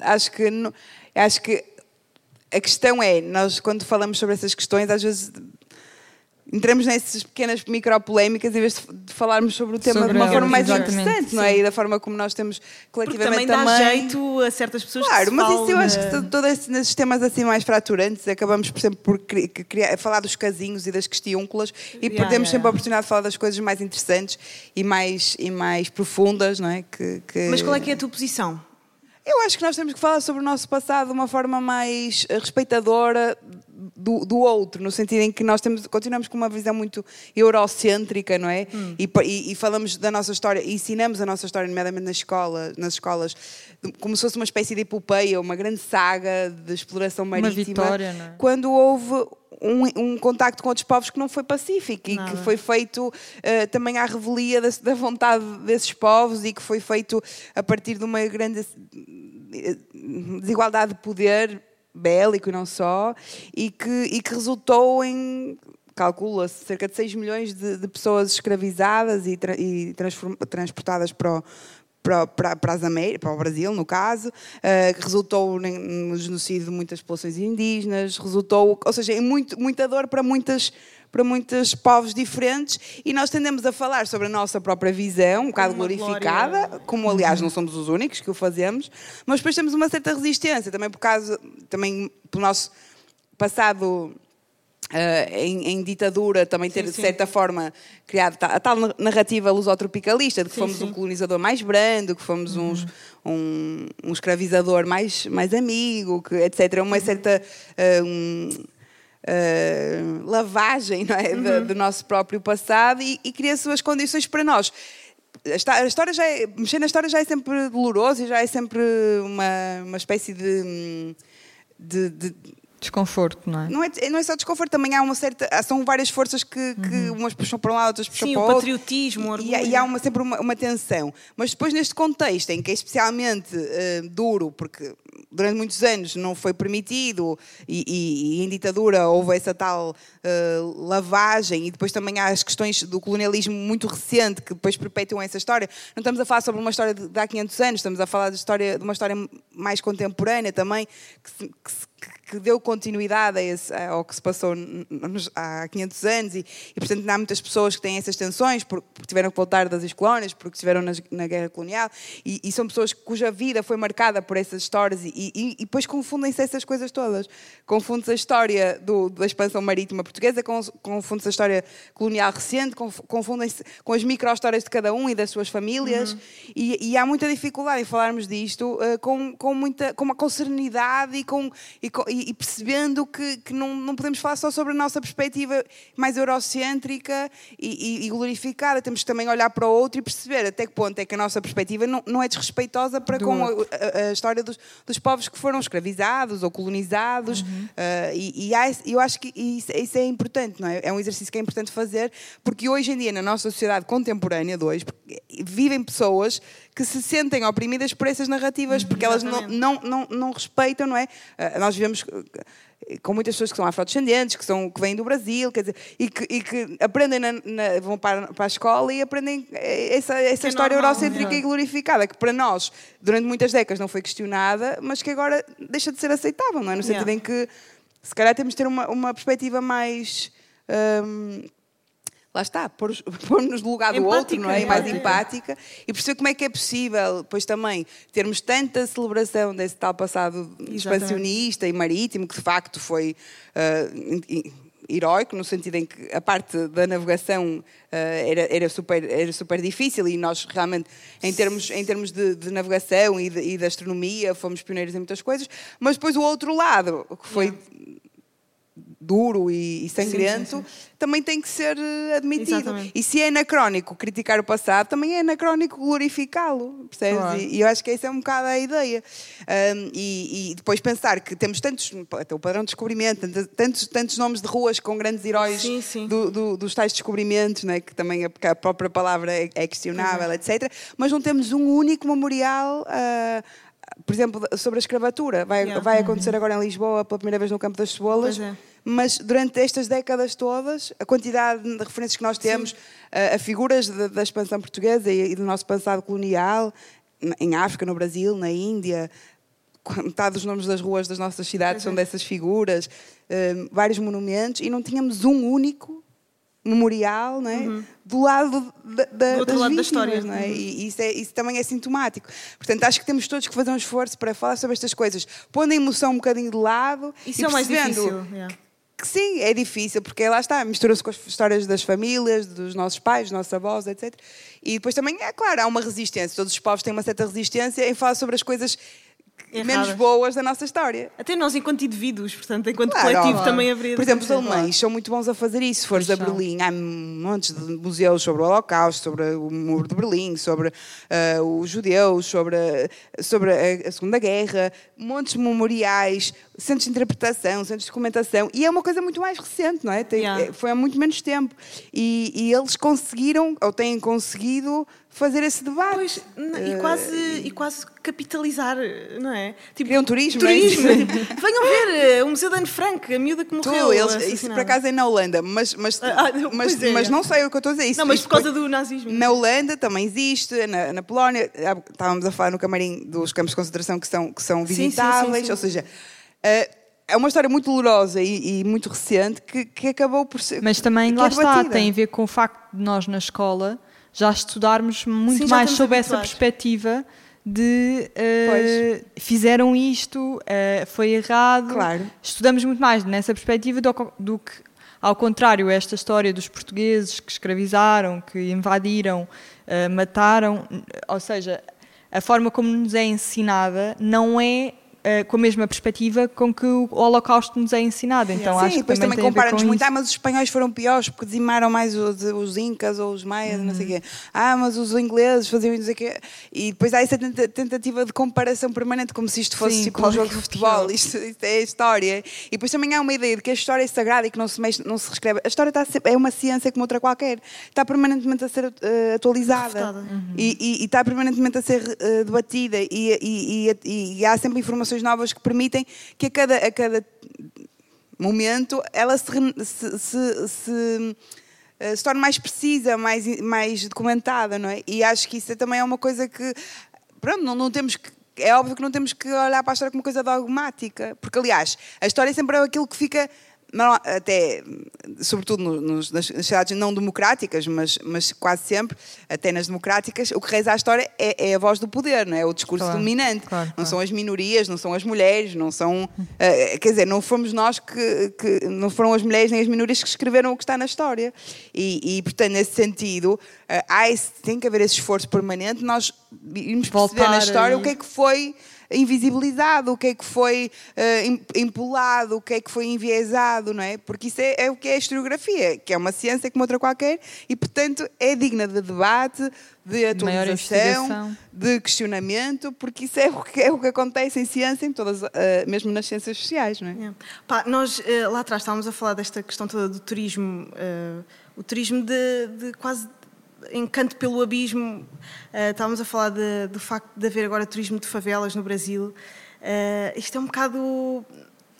acho que não- acho que a questão é, nós quando falamos sobre essas questões, às vezes entramos nessas pequenas micropolémicas em vez de, falarmos sobre o tema Sobre de uma forma mais exatamente, interessante, não é? E da forma como nós temos Porque coletivamente também dá jeito a certas pessoas Claro, que se mas isso eu acho que todos esses- nesses temas assim mais fraturantes acabamos, por exemplo, por criar- falar dos casinhos e das questiúnculas e Yeah, perdemos yeah, sempre yeah. a oportunidade de falar das coisas mais interessantes e mais, e mais profundas, não é? Que, que- Mas qual é que é a tua posição? Eu acho que nós temos que falar sobre o nosso passado de uma forma mais eh, respeitadora do, do outro, no sentido em que nós temos, continuamos com uma visão muito eurocêntrica, não é? E, pa- e- e falamos da nossa história, e ensinamos a nossa história, nomeadamente nas escolas, nas escolas, como se fosse uma espécie de epopeia, uma grande saga de exploração marítima. vitória, não é? Quando houve um, um contacto com outros povos que não foi pacífico e que foi feito eh, também à revelia da, da vontade desses povos e que foi feito a partir de uma grande eh, desigualdade de poder bélico e não só, e que, e que resultou em calcula-se cerca de 6 milhões de, de pessoas escravizadas e, tra- e transportadas para o, para, para, para, as Américas, para o Brasil, no caso, eh, que resultou no genocídio de muitas populações indígenas, resultou, ou seja, em muito, muita dor para muitas para muitos povos diferentes e nós tendemos a falar sobre a nossa própria visão, um bocado glorificada, glória. como aliás não somos os únicos que o fazemos, mas depois temos uma certa resistência, também por causa, também pelo nosso passado eh, em, em ditadura, também ter de sim. certa forma criado a tal narrativa lusotropicalista, de que Sim, fomos sim. um colonizador mais brando, que fomos uns, um, um escravizador mais, mais amigo, que, etc. Uma certa eh, um, eh, lavagem é? Da- do nosso próprio passado e, e cria-se as condições para nós. A história já é, mexer na história já é sempre doloroso e já é sempre uma, uma espécie de, hum, de- de, Desconforto, não é? não é, não é só desconforto, também há uma certa. São várias forças que, que umas puxam para um lado, outras puxam Sim, para o o outro. patriotismo, o E, há- orgulho. e há uma, sempre uma, uma tensão. Mas depois, neste contexto, em que é especialmente eh, duro, porque durante muitos anos não foi permitido e, e- e em ditadura houve essa tal eh, lavagem, e depois também há as questões do colonialismo muito recente que depois perpetuam essa história. Não estamos a falar sobre uma história de, de há 500 anos, estamos a falar de, história, de uma história mais contemporânea também, que se- que se- que deu continuidade esse, ao que se passou há 500 anos e, e, portanto, há muitas pessoas que têm essas tensões porque, porque tiveram que voltar das ex-colónias, porque estiveram nas- na guerra colonial e, e são pessoas cuja vida foi marcada por essas histórias e, e- e depois confundem-se essas coisas todas. Confunde-se a história do- da expansão marítima portuguesa, confunde-se a história colonial recente, conf- confundem-se com as micro-histórias de cada um e das suas famílias e, e há muita dificuldade em falarmos disto eh, com, com, muita, com, uma, com serenidade e, com, e, com- e- e percebendo que, que não, não podemos falar só sobre a nossa perspectiva mais eurocêntrica e, e- e glorificada. Temos que também olhar para o outro e perceber até que ponto é que a nossa perspectiva não, não é desrespeitosa para com a, a- a história dos, dos povos que foram escravizados ou colonizados. Eh, e e há eu acho que isso, isso é importante, não é? É um exercício que é importante fazer, porque hoje em dia, na nossa sociedade contemporânea de hoje, vivem pessoas que se sentem oprimidas por essas narrativas, porque elas não, não, não, não respeitam, não é? Ah, nós vivemos eh, com muitas pessoas que são afrodescendentes, que, são, que vêm do Brasil, quer dizer, e que, e que aprendem, na- na- vão para, para a escola e aprendem eh, essa, essa é história normal, eurocêntrica é. e glorificada, que para nós, durante muitas décadas, não foi questionada, mas que agora deixa de ser aceitável, não é? No sentido Yeah. em que, se calhar, temos de ter uma, uma perspectiva mais. hum, Lá está, pôr- [laughs] pôr-nos no lugar do outro, Empática, não é? E mais empática. e perceber como é que é possível, depois também, termos tanta celebração desse tal passado expansionista e marítimo, que de facto foi in- heroico, no sentido em que a parte da navegação ah, era, era, super, era super difícil e nós realmente, em termos, em termos de, de navegação e de, e de astronomia, fomos pioneiros em muitas coisas, mas depois o outro lado, que foi duro e, e sangrento, também tem que ser eh, admitido. Exatamente. E se é anacrónico criticar o passado, também é anacrónico glorificá-lo, percebes? Claro. E, e eu acho que essa é um bocado a ideia. Ahm, e, e depois pensar que temos tantos, até o padrão de descobrimento, tantos, tantos, nomes de ruas com grandes heróis Sim, sim. do- do- dos tais descobrimentos, não é? que também a, a própria palavra é, é questionável, etc. Mas não temos um único memorial. ah, por exemplo, sobre a escravatura. Vai, Yeah. vai acontecer agora em Lisboa pela primeira vez no Campo das Cebolas. Mas durante estas décadas todas, a quantidade de referências que nós temos a, a figuras da, da expansão portuguesa e, e do nosso passado colonial, em África, no Brasil, na Índia, [laughs] metade dos nomes das ruas das nossas cidades são dessas figuras, hum, vários monumentos, e não tínhamos um único memorial não é? do lado da, da, Do outro das lado da vítimas, história. não é? E isso, é- isso também é sintomático. Portanto, acho que temos todos que fazer um esforço para falar sobre estas coisas, pondo a emoção um bocadinho de lado Isso e é mais difícil. yeah. Que sim, é difícil, porque lá está, mistura-se com as histórias das famílias, dos nossos pais, dos nossos avós, etc. E depois também, é claro, há uma resistência. Todos os povos têm uma certa resistência em falar sobre as coisas Erradas. menos boas da nossa história. Até nós, enquanto indivíduos, portanto, enquanto Claro, coletivo, claro. também haveria Por exemplo, os alemães são muito bons a fazer isso. Se fores a. Berlim, há montes de museus sobre o Holocausto, sobre o Muro de Berlim, sobre ah, os judeus, sobre, a- sobre a, a Segunda Guerra, montes de memoriais, centros de interpretação, centros de documentação. E é uma coisa muito mais recente, não é? Tem- Yeah. é- Foi há muito menos tempo. E, e eles conseguiram, ou têm conseguido, fazer esse debate. Pois, e Eh, quase, e quase capitalizar, não é? Tipo, Criam turismo, é? turismo. [laughs] tipo, venham ver eh, o Museu de Anne Frank, a miúda que morreu. Tu, eles, isso por acaso é na Holanda, mas, mas, Ah, ah, mas, é, mas é. não sei o que eu estou a dizer. Isso, Não, mas por causa do nazismo. Na Holanda também existe, na, na Polónia, estávamos a falar no camarim dos campos de concentração que são, que são Sim, sim, visitáveis, sim, sim. ou seja, eh, é uma história muito dolorosa e, e muito recente que, que acabou por ser. Mas também, lá é está, debatida. tem a ver com o facto de nós na escola já estudarmos muito Sim, já mais sobre essa perspectiva de eh, fizeram isto, eh, foi errado. Claro. Estudamos muito mais nessa perspectiva do, do que, ao contrário, esta história dos portugueses que escravizaram, que invadiram, eh, mataram, ou seja, a forma como nos é ensinada não é eh, com a mesma perspectiva com que o Holocausto nos é ensinado. Então Sim, acho que depois também, também, compara-nos com muito. isso. Ah, mas os espanhóis foram piores porque dizimaram mais os, os incas ou os maias, não sei o quê. Ah, mas os ingleses faziam não sei o quê. E depois há essa tenta- tentativa de comparação permanente, como se isto fosse Sim, tipo um jogo de é futebol. Isto, isto é a história. E depois também há uma ideia de que a história é sagrada e que não se, mexe, não se reescreve. A história está sempre, é uma ciência como outra qualquer. Está permanentemente a ser eh, atualizada. Refutada. E, e- e está permanentemente a ser eh, debatida. E, e- e- e há sempre informações novas que permitem que a cada, a cada momento ela se, se, se, se, eh, se torne mais precisa, mais, mais documentada, não é? E acho que isso também é uma coisa que, pronto, não, não temos que é óbvio que não temos que olhar para a história como coisa dogmática. Porque, aliás, a história sempre é aquilo que fica até, sobretudo nos, nas sociedades não democráticas, mas, mas quase sempre, até nas democráticas, o que reza a história é, é a voz do poder, não é? o discurso Claro, dominante. claro, não claro. são as minorias, não são as mulheres, não são. eh, quer dizer, não fomos nós que, que. Não foram as mulheres nem as minorias que escreveram o que está na história. E, e portanto, nesse sentido, eh, há esse, tem que haver esse esforço permanente, nós irmos perceber Voltar na história o ir. que é que foi invisibilizado, o que é que foi em- empolado, o que é que foi enviesado, não é? Porque isso é, é o que é a historiografia, que é uma ciência como outra qualquer e, portanto, é digna de debate, de atualização, de questionamento, porque isso é o que, é o que acontece em ciência, em todas, eh, mesmo nas ciências sociais, não é? É. Pá, nós eh, lá atrás estávamos a falar desta questão toda do turismo, eh, o turismo de, de quase encanto pelo abismo. Eh, estávamos a falar de- do facto de haver agora turismo de favelas no Brasil. Eh, isto é um bocado.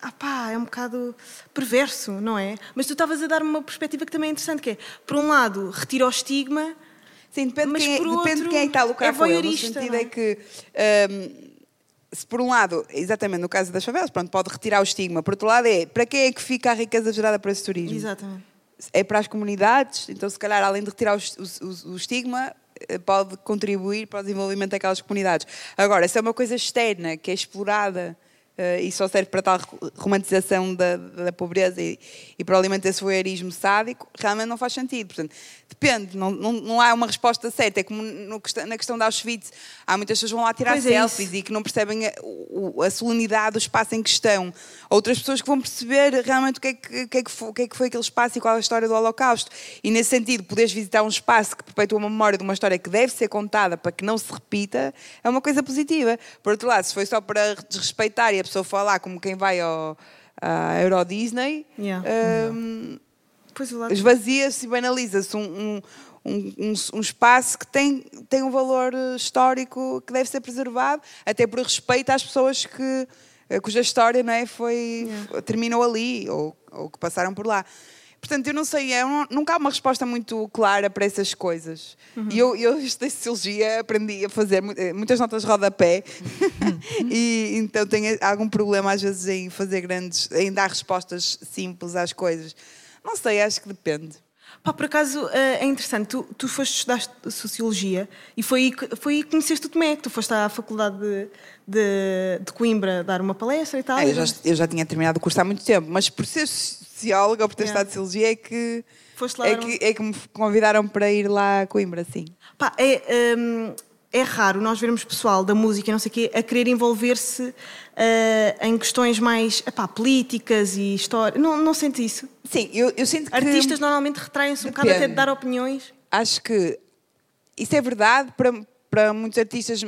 Ah pá, é um bocado perverso, não é? Mas tu estavas a dar uma perspectiva que também é interessante, que é, por um lado, retira o estigma, Sim, depende, Mas de quem, é- por depende de outro, quem é está a lucrar é com ele. No sentido é? é que, hum, se por um lado, exatamente no caso das favelas, pronto, pode retirar o estigma. Por outro lado, é para quem é que fica a riqueza gerada por esse turismo? exatamente. É para as comunidades, então se calhar além de retirar o, o- o estigma, eh, pode contribuir para o desenvolvimento daquelas comunidades. Agora, se é uma coisa externa, que é explorada eh, e só serve para tal romantização da, da pobreza e, e para o alimento desse voyeurismo sádico, realmente não faz sentido. Portanto, depende, não, não, não há uma resposta certa. É como no na questão de Auschwitz, há muitas pessoas que vão lá tirar Pois é selfies isso. e que não percebem a, a solenidade do espaço em questão. Outras pessoas que vão perceber realmente o que, é que, que é que foi, que é que foi aquele espaço e qual é a história do Holocausto. E nesse sentido, poderes visitar um espaço que perpetua uma memória de uma história que deve ser contada para que não se repita, é uma coisa positiva. Por outro lado, se foi só para desrespeitar e a pessoa falar como quem vai ao, à Euro Disney, Yeah. lado esvazia-se e banaliza-se um, um, um, um- espaço que tem, tem um valor eh, histórico que deve ser preservado, até por respeito às pessoas que, eh, cuja história não é, foi, f- terminou ali ou, ou que passaram por lá. Portanto, eu não sei, eu não- nunca há uma resposta muito clara para essas coisas. E eu, eu [laughs] estudei Sociologia, aprendi a fazer eh, muitas notas de rodapé [laughs] e então tenho algum problema às vezes em fazer grandes, em dar respostas simples às coisas. Não sei, acho que depende. Pá, por acaso eh, é interessante, tu, tu foste estudar Sociologia e foi aí, que- foi aí que conheceste o Tomé, que tu foste à Faculdade de, de, de Coimbra dar uma palestra e tal. Ah, eu, já, eu já tinha terminado o curso há muito tempo, mas por ser socióloga ou por ter Yeah. estudado Sociologia é que, é, dar um- que, é que me convidaram para ir lá a Coimbra, sim. Pá, é, hum, é raro nós vermos pessoal da música e não sei o quê a querer envolver-se eh, em questões mais epá, políticas e história. Não, não sente isso? Sim, eu, eu sinto que... Artistas normalmente retraem-se um bocado até de dar opiniões. acho que isso é verdade para, para muitos artistas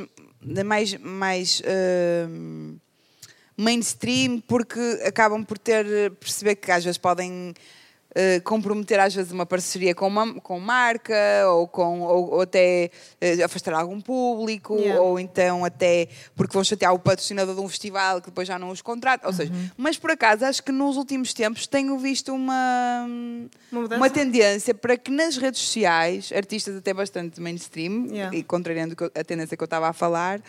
mais, mais hum, mainstream, porque acabam por ter perceber que às vezes podem eh, comprometer às vezes uma parceria com uma com marca ou com ou, ou até eh, afastar algum público Yeah. ou então até porque vão chatear o patrocinador de um festival que depois já não os contrata ou seja mas por acaso acho que nos últimos tempos tenho visto uma Uma uma tendência para que nas redes sociais, artistas até bastante mainstream, Yeah. e contrariando a tendência que eu estava a falar,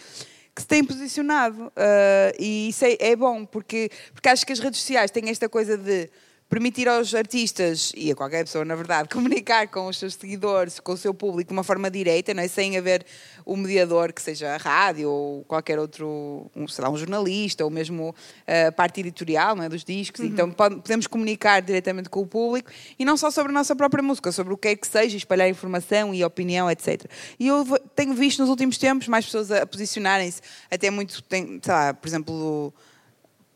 que se têm posicionado. Ah, e isso é, é bom, porque, porque acho que as redes sociais têm esta coisa de permitir aos artistas, e a qualquer pessoa, na verdade, [laughs] comunicar com os seus seguidores, com o seu público de uma forma direta, não é? sem haver o mediador que seja a rádio ou qualquer outro, um, sei lá, um jornalista, ou mesmo ah, a parte editorial não é? dos discos. Então pode- podemos comunicar diretamente com o público e não só sobre a nossa própria música, sobre o que é que seja, espalhar informação e opinião, etc. E eu tenho visto nos últimos tempos mais pessoas a, a posicionarem-se, até muito, tem, sei lá, por exemplo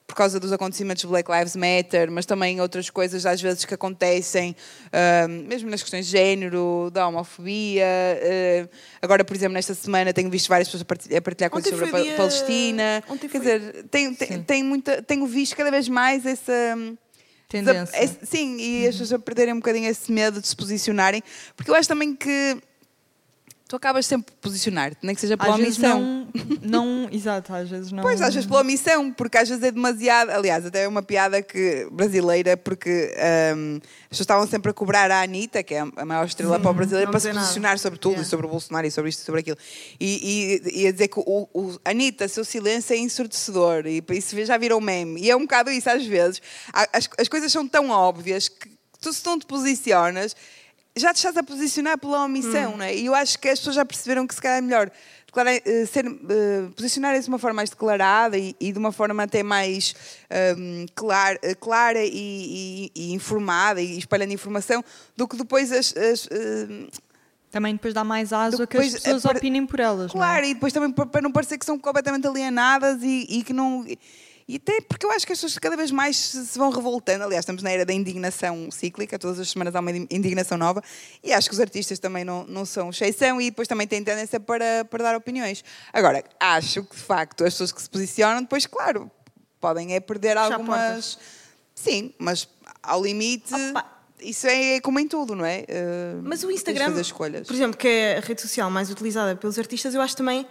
por causa dos acontecimentos Black Lives Matter, mas também outras coisas às vezes que acontecem, ahm, mesmo nas questões de género, da homofobia. ah, agora, por exemplo, nesta semana tenho visto várias pessoas a partilhar, a partilhar coisas sobre a dia- Palestina. ontem Quer foi- dizer, tem, tem, tem muita, tenho visto cada vez mais essa. Tendência. essa- Sim, e as pessoas a perderem um bocadinho esse medo de se posicionarem, porque eu acho também que tu acabas sempre por posicionar-te, nem que seja pela Às omissão. não, não. [laughs] Exato, às vezes não. Pois, às vezes pela omissão, porque às vezes é demasiado. Aliás, até é uma piada que, brasileira, porque hum, as pessoas estavam sempre a cobrar a Anitta, que é a maior estrela para o brasileiro, para se dizer nada. posicionar sobre tudo, Yeah. e sobre o Bolsonaro, e sobre isto e sobre aquilo. E, e, e a dizer que o, o Anitta, seu silêncio é ensurdecedor, e isso já virou meme. E é um bocado isso às vezes. As, as coisas são tão óbvias que tu, se não te posicionas, já te estás a posicionar pela omissão, não é? E eu acho que as pessoas já perceberam que se calhar é melhor declarar- eh, ser, eh, posicionarem-se de uma forma mais declarada e, e de uma forma até mais ehm, clar- eh, clara e, e- e informada e espalhando informação do que depois as. as, eh, Também depois dá mais aso a que as pessoas é opinem por elas. não é? Claro, e depois também pa- para não parecer que são completamente alienadas e, e que não. E até porque eu acho que as pessoas cada vez mais se vão revoltando. Aliás, estamos na era da indignação cíclica, todas as semanas há uma indignação nova, e acho que os artistas também não, não são exceção e depois também têm tendência para, para dar opiniões. Agora, acho que de facto as pessoas que se posicionam, depois, claro, podem é perder algumas. Sim, mas ao limite. Opa. Isso é como em tudo, não é? Eh, Mas o Instagram, por exemplo, que é a rede social mais utilizada pelos artistas, eu acho também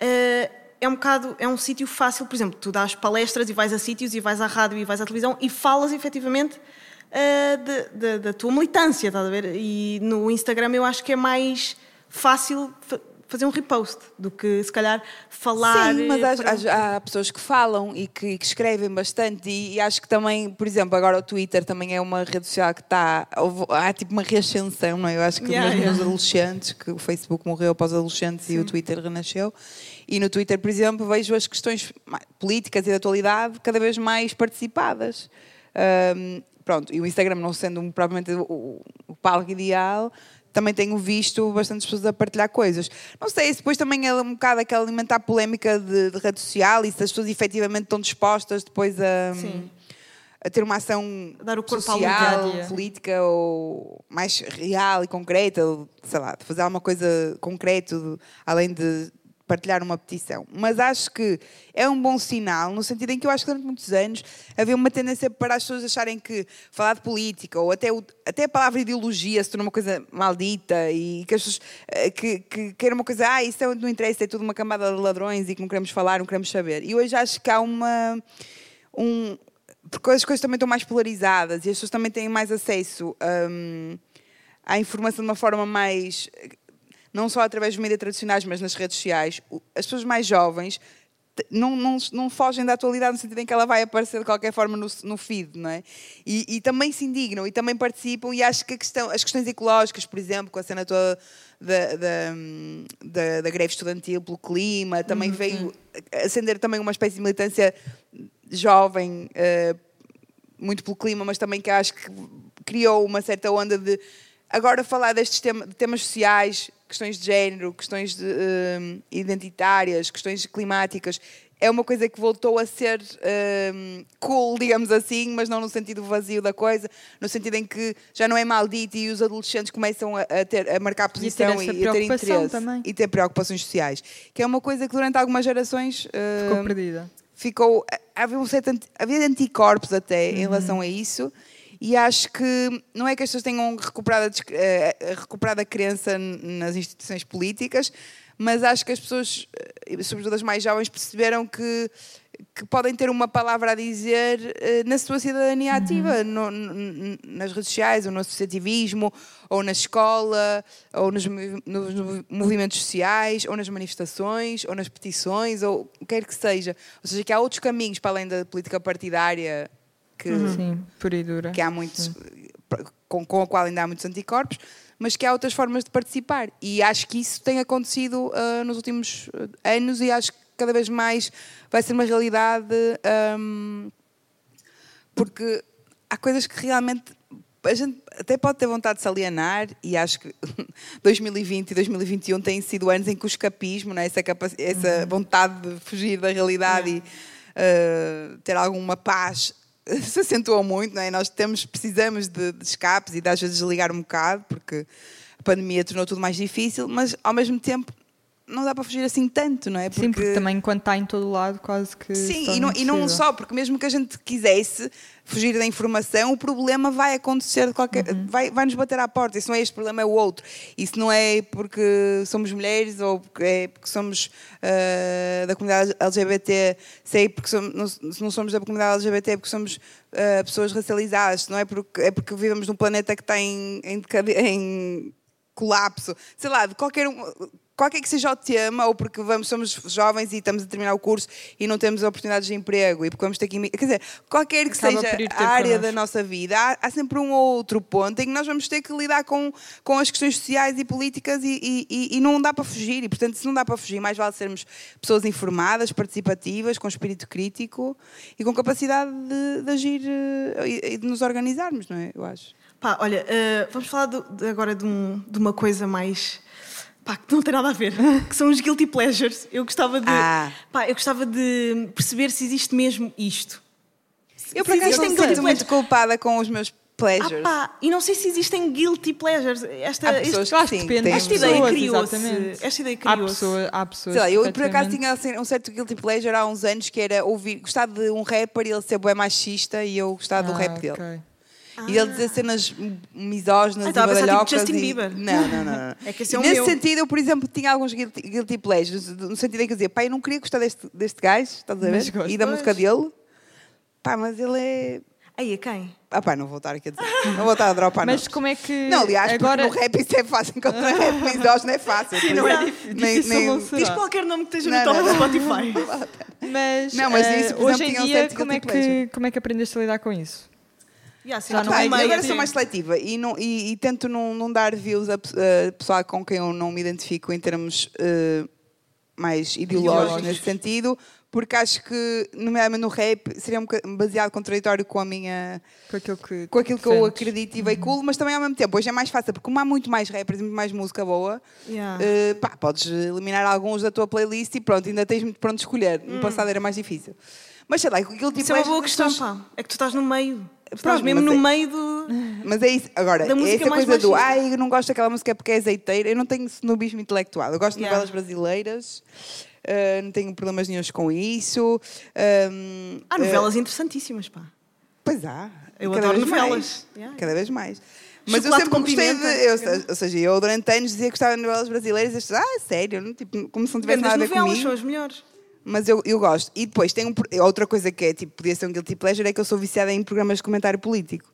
eh, é um bocado, é um sítio fácil, por exemplo, tu dás palestras e vais a sítios e vais à rádio e vais à televisão e falas efetivamente eh, de- de- da tua militância, estás a ver? E no Instagram eu acho que é mais fácil fazer um repost do que se calhar falar. Sim, mas eh, há, para- há- há pessoas que falam e que, que escrevem bastante e, e acho que também, por exemplo, agora o Twitter também é uma rede social que está... Há tipo uma reascensão, não é? Eu acho que Yeah, mesmo yeah. nos adolescentes, que o Facebook morreu para os adolescentes e o Twitter renasceu. E no Twitter, por exemplo, vejo as questões políticas e de atualidade cada vez mais participadas. Ahm, pronto, e o Instagram não sendo um, propriamente o- o palco ideal, também tenho visto bastantes pessoas a partilhar coisas. Não sei, se depois também é um bocado aquela alimentar polémica de, de rede social e se as pessoas efetivamente estão dispostas depois a, Sim. a ter uma ação Dar o corpo social, política ou mais real e concreta, ou, sei lá, de fazer alguma coisa concreta, além de partilhar uma petição. Mas acho que é um bom sinal, no sentido em que eu acho que durante muitos anos havia uma tendência para as pessoas acharem que falar de política ou até, o- até a palavra ideologia se tornou uma coisa maldita e que as pessoas eh, que, que, que era uma coisa, ah, isso é- não interessa, é tudo uma camada de ladrões e que não queremos falar, não queremos saber. E hoje acho que há uma um, porque as coisas também estão mais polarizadas e as pessoas também têm mais acesso hum, à informação de uma forma mais. Não só através dos mídias tradicionais, mas nas redes sociais. As pessoas mais jovens não, não, não fogem da atualidade no sentido em que ela vai aparecer de qualquer forma no, no feed, não é? E, e também se indignam e também participam e acho que a questão, as questões ecológicas, por exemplo, com a cena toda da, da, da, da greve estudantil pelo clima, também veio acender também uma espécie de militância jovem, eh, muito pelo clima, mas também que acho que criou uma certa onda de agora falar destes tema- temas sociais, questões de género, questões de, eh, identitárias, questões climáticas. É uma coisa que voltou a ser eh, cool, digamos assim, mas não no sentido vazio da coisa, no sentido em que já não é maldito e os adolescentes começam a, a ter, a marcar posição e, a ter preocupação interesse também. e ter preocupações sociais, que é uma coisa que durante algumas gerações eh, Ficou perdida. ficou havia um certo havia anticorpos até Uhum. em relação a isso e acho que não é que as pessoas tenham recuperado a, dis- eh, recuperado a crença nas instituições políticas mas acho que as pessoas eh, sobretudo as mais jovens perceberam que que podem ter uma palavra a dizer eh, na sua cidadania ativa, no- n- nas redes sociais, ou no associativismo, ou na escola, ou nos, nos movi- movimentos sociais, ou nas manifestações, ou nas petições, ou o que quer que seja. Ou seja, que há outros caminhos para além da política partidária que, Sim, pura e dura. que há muitos, com, com a qual ainda há muitos anticorpos, mas que há outras formas de participar. E acho que isso tem acontecido ah, nos últimos ah, anos e acho que cada vez mais vai ser uma realidade, ahm, porque há coisas que realmente a gente até pode ter vontade de se alienar e acho que [laughs] 2020 e 2021 têm sido anos em que o escapismo, né, essa, essa vontade de fugir da realidade e uh, ter alguma paz [laughs] se acentuou muito, não é? Nós temos, precisamos de, de escapes e de às vezes desligar um bocado, porque a pandemia tornou tudo mais difícil, mas ao mesmo tempo não dá para fugir assim tanto, não é? Sim, porque também quando está em todo lado, quase que. Sim, e não, e não só, porque mesmo que a gente quisesse fugir da informação, o problema vai acontecer de qualquer. Uhum. Vai, vai nos bater à porta. Isso não é este problema, é o outro. Isso não é porque somos mulheres ou porque é porque somos ah, da comunidade LGBT, sei porque somos, não, se não somos da comunidade LGBT, é porque somos ah, pessoas racializadas, não é porque, é porque vivemos num planeta que está em, em, em colapso, sei lá, de qualquer um. Qualquer que seja o tema, ou porque vamos, somos jovens e estamos a terminar o curso e não temos oportunidades de emprego e porque vamos ter que. Quer dizer, qualquer que Acaba seja a área da nossa vida, há, há sempre um outro ponto em que nós vamos ter que lidar com, com as questões sociais e políticas e, e- e- e não dá para fugir. E, portanto, se não dá para fugir, mais vale sermos pessoas informadas, participativas, com espírito crítico e com capacidade de, de agir eh, e, e de nos organizarmos, não é? Eu acho. Pá, olha, eh, vamos falar do- de- agora de, um- de uma coisa mais. Pá, que não tem nada a ver, [laughs] que são os guilty pleasures. Eu gostava de. Ah. Pá, eu gostava de perceber se existe mesmo isto. Eu, por acaso, guilty sinto muito pleasures. culpada com os meus Ah, pleasures. pá, e não sei se existem guilty pleasures. Esta, Há este- pessoas acho que Sim, depende esta ideia pessoas, criou-se. Esta ideia Há criou-se. pessoas, há pessoas. Sei lá, eu por acaso tinha assim, um certo guilty pleasure há uns anos que era ouvir, gostar de um rapper e ele ser bué machista e eu gostar do Ah, rap dele. Ok. E ele dizer cenas misóginas Ah, e estava a pensar, tipo, badalhocas Justin e... Bieber. Não, não, não. não. [laughs] É que esse E é o nesse meu. sentido, eu, por exemplo, tinha alguns guilty, guilty pleasures, no sentido em que eu dizia, pá, eu não queria gostar deste, deste gajo, estás a ver? E da música dele. Pá, mas ele é... Aí, a quem? Ah pá, não vou estar aqui a dizer. [laughs] Não vou estar a dropar Mas nomes. como é que. Não, aliás, agora... porque no rap isso é fácil, encontrar rap [laughs] misógino é fácil. por não é difícil, Nem- difícil nem- não Diz qualquer nome que esteja Não, no top do. Spotify. Mas, Não, mas eh, isso, por hoje exemplo, em tinha um dia, certo como é, que, como é que aprendeste a lidar com isso? Yeah, sim, Já não tá é no Ai, meio. agora sou mais seletiva e, não, e, e tento não, não dar views a, a pessoal com quem eu não me identifico em termos eh, mais ideológicos nesse sentido, porque acho que, nomeadamente no rap, seria um baseado contraditório com a minha Com aquilo que, com aquilo que eu acredito e veiculo, mas também ao mesmo tempo, hoje é mais fácil, porque como há muito mais rappers e muito mais música boa, Yeah. eh, pá, podes eliminar alguns da tua playlist e pronto, ainda tens muito pronto escolher. No passado era mais difícil. Mas sei lá, aquilo tipo Isso é uma boa questão, pá. É que tu estás no meio. Pronto, mesmo no é- meio do. Mas é isso. Agora, Da é música essa mais coisa do ai, eu não gosto daquela música porque é azeiteira. Eu não tenho snobismo intelectual. Eu gosto de Yeah. novelas brasileiras, eh, não tenho problemas nenhums com isso. ehm, Há novelas interessantíssimas, pá. Pois há. Eu Cada adoro novelas. Yeah. Cada vez mais. Mas eu Chocolate sempre com gostei de. Eu, ou seja, eu durante anos dizia que gostava de novelas brasileiras e as pessoas, ah, sério, não, tipo, como se não tivesse Depende das nada a ver novelas, comigo. são as melhores. Mas eu, eu gosto. E depois tem um, pro- outra coisa que é tipo, podia ser um guilty pleasure, é que eu sou viciada em programas de comentário político.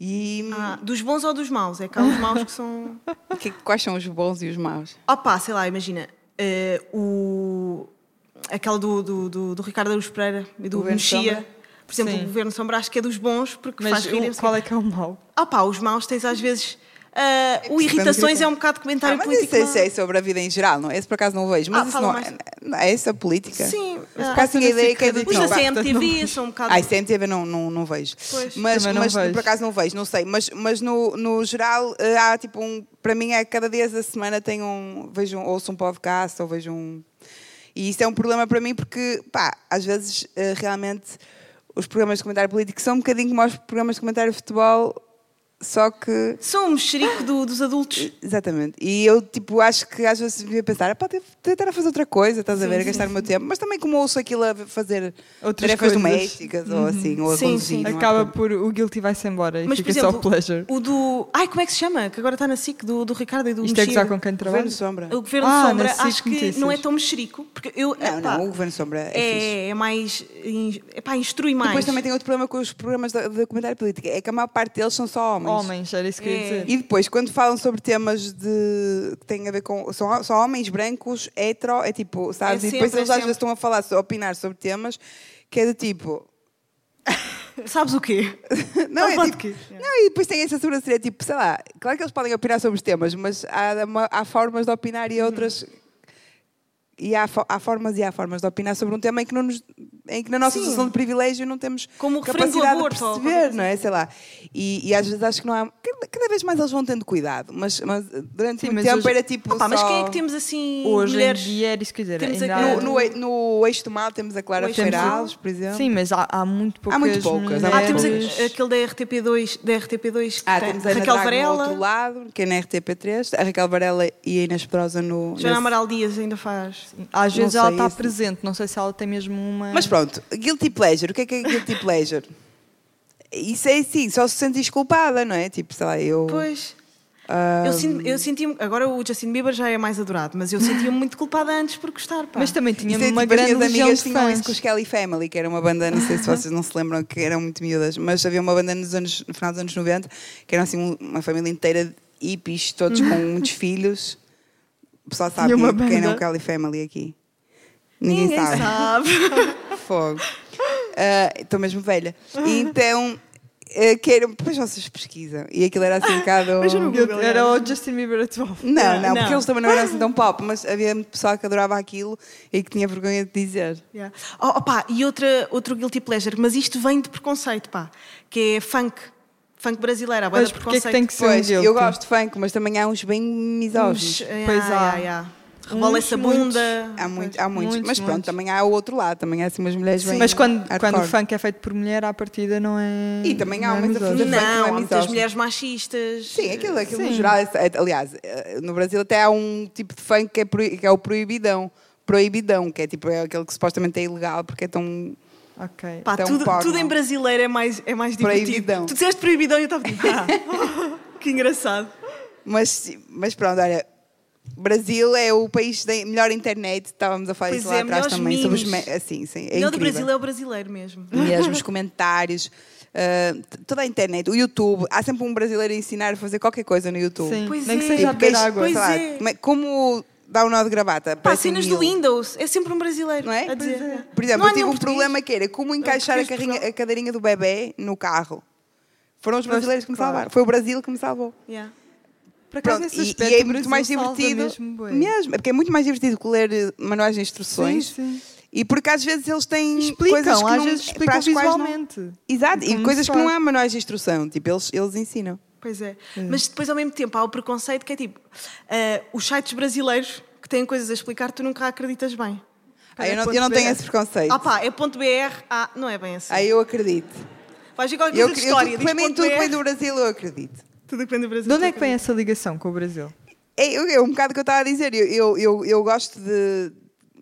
E Ah, dos bons ou dos maus? É que há os maus que são. [laughs] que- quais são os bons e os maus? Opa, sei lá, imagina. eh, o... Aquela do, do, do, do Ricardo Aruz Pereira e do Mexia. Por exemplo, Sim. o Governo Sombra acho que é dos bons porque Mas faz rir. qual é que é o mau? Opa, os maus tens às vezes. Ah, o Irritações irrita. é um bocado de comentário Ah, mas político. isso, não- isso é sobre a vida em geral, não? Esse por acaso não vejo. Mas Ah, isso não, mais. é, é essa a política? Sim. Por acaso tinha ideia que é do os da CMTV são um bocado. Ah, isso é MTV não, não, não vejo. Pois. Mas, não mas vejo. por acaso não vejo, não sei. Mas, mas no, no geral eh, há tipo um. Para mim é cada dia da semana tenho um. Vejo um, ouço um podcast ou vejo um. E isso é um problema para mim porque, pá, às vezes eh, realmente os programas de comentário político são um bocadinho como os programas de comentário de futebol, só que. São um mexerico do- dos adultos. [laughs] Exatamente. E eu, tipo, acho que às vezes devia pensar, pá, devo tentar a fazer outra coisa, estás a Sim, ver, a sim, gastar o meu tempo. Mas também como ouço aquilo a fazer Outras tarefas coisas. domésticas ou assim, ou a Sim, conduzir. sim. não há Acaba problema. por o guilty vai-se embora e Mas, por fica exemplo, só o pleasure. o do. Ai, como é que se chama? Que agora está na SIC, do, do Ricardo e do Isto é Mexia. gozar com quem trabalha? Governo Sombra. O Governo Ah, Sombra, acho que Notícias. não é tão mexerico. Porque eu. Não, epá, não, o Governo Sombra é, fixe. é, é mais. Epá, instrui mais. Depois também tem outro problema com os programas de, de comentário político, é que a maior parte deles são só homens. Homens, era isso que eu ia É. dizer. E depois, quando falam sobre temas de que têm a ver com. São, são homens brancos, hetero, é tipo, sabes? É e depois sempre, eles é às vezes estão a falar, a opinar sobre temas que é do tipo. [laughs] Sabes o quê? [laughs] Não, a é tipo, de quê? não, e depois tem essa sobrancelha, tipo, sei lá, claro que eles podem opinar sobre os temas, mas há, uma- há formas de opinar Uhum. e outras. E há, há formas e há formas de opinar sobre um tema em que não nos em que na nossa Sim. situação de privilégio não temos Como capacidade aborto, de perceber, não é? Sei lá. E, e às vezes acho que não há. Cada, vez mais eles vão tendo cuidado, mas, mas durante Sim, muito mas tempo hoje- era tipo. Opa, mas só- quem é que temos assim Hoje mulheres? em dia isso dizer. Temos ainda há- No, no, no eixo do mal temos a Clara O eixo do Feira mal. Alves, por exemplo. Sim, mas há, há muito poucas. muito poucas, há Ah, temos a- aquele da RTP2, da RTP2 que Ah, tem temos a Raquel Drago no outro Varela, lado, que é na RTP3, a Raquel Varela e a Inês Pedrosa no. Joana nesse- Amaral Dias ainda faz. Às Não vezes ela está presente, não sei se ela tem mesmo uma. Mas pronto, guilty pleasure. O que é que é guilty pleasure? Isso é assim, só se sentes culpada, não é? Tipo, sei lá, eu. Pois. ah, Eu, sinto, eu senti agora o Justin Bieber já é mais adorado, mas eu sentia-me muito culpada antes por gostar. Pá. Mas também tinha Isso é uma tipo, as grande minhas legião amigas de tinham fãs. isso com os Kelly Family, que era uma banda, não sei se [laughs] vocês não se lembram, que eram muito miúdas, mas havia uma banda nos anos, no final dos anos 90, que era assim um- uma família inteira de hippies, todos [laughs] com muitos filhos. O pessoal sabe quem, é o. Kelly Family aqui? Ninguém, Ninguém sabe. sabe. [laughs] Fogo. Ah, Estou mesmo velha. E então, eh, que era, depois vocês pesquisam. E aquilo era assim um bocado. Veja no Google. Era o Justin Bieber atual. Não, não, não. porque eles também não eram assim tão [laughs] pop, mas havia muito pessoal que adorava aquilo e que tinha vergonha de dizer. Yeah. Oh, pá, e outra, outro guilty pleasure, mas isto vem de preconceito, pá, que é funk. Funk Mas de porquê é que preconceito. tem que ser um Pois, guilty? eu gosto de funk, mas também há uns bem misóginos. Uns, yeah, Pois há. yeah, yeah. Rebola essa muitos. bunda. Há, muito, há muitos. Muitos, mas pronto, muitos. também há o outro lado, também há assim umas mulheres bem. Mas quando, hardcore. quando o funk é feito por mulher, à partida não é. E também há é homens a fazer não é há muitas misógino. mulheres machistas. Sim, aquilo, aquilo no Sim. geral. é- Aliás, eh, no Brasil até há um tipo de funk que é, proi- que é o proibidão. Proibidão, que é tipo é aquele que supostamente é ilegal porque é tão. Ok. Pá, Então, tudo, tudo em brasileiro é mais, é mais divertido. Proibidão. Tu disseste proibidão e eu estava tipo, ah, [laughs] que engraçado. Mas, mas pronto, olha. Brasil é o país da melhor internet, estávamos a falar Pois isso lá é, atrás melhores também. Sobre os assim, sim, é o melhor do. Brasil é o brasileiro mesmo. mesmo os comentários, t- toda a internet, o YouTube. Há sempre um brasileiro a ensinar a fazer qualquer coisa no YouTube. Sim, Pois nem que é. seja a beber água. Pois sei lá, é. como é- dar um nó de gravata. Pá, cenas mil. do Windows, é sempre um brasileiro Não é? a dizer. Pois Por exemplo, Não eu tive um português. problema que era como encaixar a, carrinha- a cadeirinha do bebê no carro. Foram os brasileiros que me salvaram. Foi o Brasil que me salvou. Yeah. Por acaso, Pronto, e, e é muito mais divertido. Mesmo, mesmo, é porque é muito mais divertido que ler eh, manuais de instruções. Sim, sim. E porque às vezes eles têm Explicam, coisas que às não, vezes para explicam quais não- visualmente. Exato, e coisas que não há manuais de instrução. Tipo, eles, eles ensinam. Pois é. Mas depois, ao mesmo tempo, há o preconceito que é tipo: ah, os sites brasileiros que têm coisas a explicar, tu nunca acreditas bem. Ah, eu, não, eu não tenho esse preconceito. Ah, pá, é ponto .br, ah, não é bem assim. Aí eu acredito. Vais ver qualquer Eu, coisa de eu, história. para diz mim, ponto tudo que BR, vem do Brasil, eu acredito. Tudo vem do Brasil. De onde é que vem essa ligação com o Brasil? É, é um bocado o que eu estava a dizer. Eu, eu, eu, eu gosto de.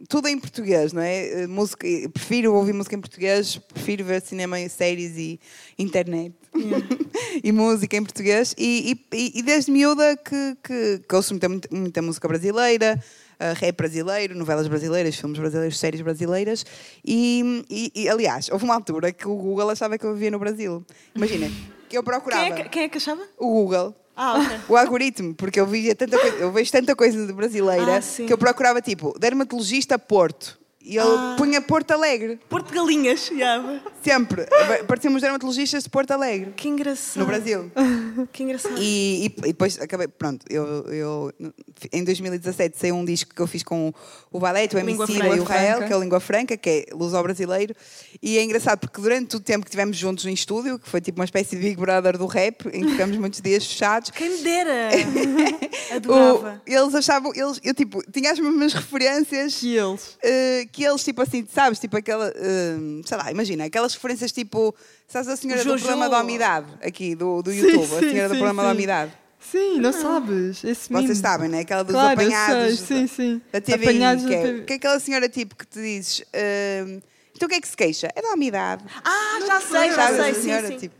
Tudo em português, não é? Eh, Música, prefiro ouvir música em português, prefiro ver cinema, e séries e internet. [laughs] e música em português. E, e, e desde miúda que, que, que ouço muita, muita, música brasileira, eh, rap brasileiro, novelas brasileiras, filmes brasileiros, séries brasileiras. E, e, e, aliás, houve uma altura que o Google achava que eu vivia no Brasil. Imagina, [laughs] que eu Quem procurava é, que, quem é que achava? o Google. Ah, ok. O algoritmo, porque eu, via tanta coisa, eu vejo tanta coisa de brasileira Ah, sim. que eu procurava tipo dermatologista Porto e ele Ah. punha Porto Alegre, Porto Galinhas. yeah. sempre. Parecíamos dermatologistas de Porto Alegre, Que engraçado. no Brasil. [laughs] Que engraçado. E, e- e depois acabei, pronto, eu, eu em 2017 saiu um disco que eu fiz com o Valete, o MC e o Rael, que é o Língua Franca, que é luso-brasileiro. E é engraçado porque durante o tempo que tivemos juntos em estúdio, que foi tipo uma espécie de Big Brother do rap, em que ficamos [laughs] muitos dias fechados, Quem me dera. [laughs] o- Adorava. eles achavam, eles, eu tipo, tinha as mesmas referências Que eles. eh, que eles, tipo assim, sabes, tipo aquela, eh, sei lá, imagina, aquelas referências tipo, sabes a senhora do programa da umidade, aqui do, do YouTube, a sim, senhora do sim, programa da sim. umidade. Sim, não sabes. Esse. Vocês sabem, né? Aquela dos Claro, apanhados sei, sim, sim. da TV. Apanhados que, é, que é aquela senhora tipo que te dizes, eh, então o que é que se queixa? É da umidade. Ah, já sei, já sei. a Sim, senhora, sim. tipo,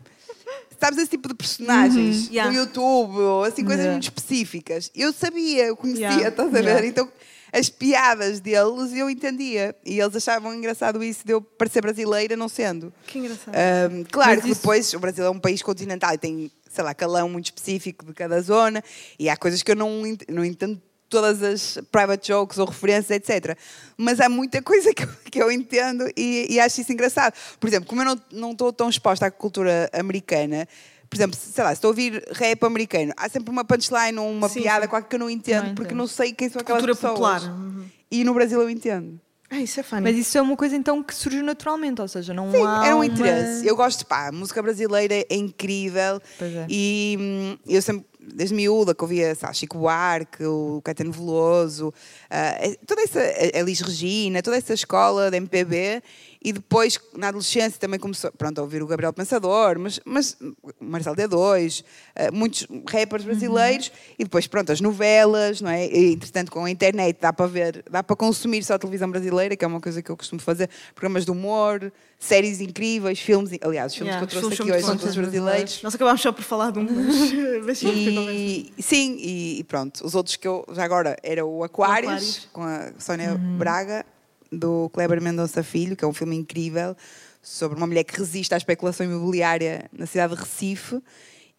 sabes esse tipo de personagens Uhum. Yeah. do YouTube ou assim coisas Yeah. muito específicas. Eu sabia, eu conhecia, Yeah. estás a ver? Yeah. Então as piadas deles eu entendia e eles achavam engraçado isso de eu parecer brasileira não sendo. Que engraçado. Ahm, claro Mas que isso- depois o Brasil é um país continental e tem, sei lá, calão muito específico de cada zona e há coisas que eu não, ent- não entendo todas as private jokes ou referências, etc. Mas há muita coisa que eu, que eu entendo e, e acho isso engraçado. Por exemplo, como eu não, não estou tão exposta à cultura americana, por exemplo, sei lá, se estou a ouvir rap americano, há sempre uma punchline ou uma Sim, piada sim. qualquer que eu não entendo Não porque entendo. não sei quem são aquelas Cultura pessoas. popular. Uhum. E no Brasil eu entendo. Ah, isso é funny. Mas isso é uma coisa então que surgiu naturalmente, ou seja, não Sim, há era um uma- interesse. Eu gosto, pá, a música brasileira é incrível. Pois é. E hum, eu sempre, desde miúda, que ouvia sabe, Chico Buarque, o Caetano Veloso, é- toda essa, a Elis Regina, toda essa escola de MPB. E depois, na adolescência, também começou pronto, a ouvir o Gabriel Pensador, mas, mas o Marcelo D2, ah, muitos rappers brasileiros. E depois, pronto, as novelas, não é? E, entretanto, com a internet dá para ver, dá para consumir só a televisão brasileira, que é uma coisa que eu costumo fazer. Programas de humor, séries incríveis, filmes. Aliás, os filmes Yeah, que eu trouxe aqui hoje são todos bons. brasileiros. Nós acabámos só por falar de um, [laughs] mas. E, sim, e, pronto. Os outros que eu já agora era o Aquários, Aquários. com a Sónia Braga, do Kleber Mendonça Filho, que é um filme incrível sobre uma mulher que resiste à especulação imobiliária na cidade de Recife.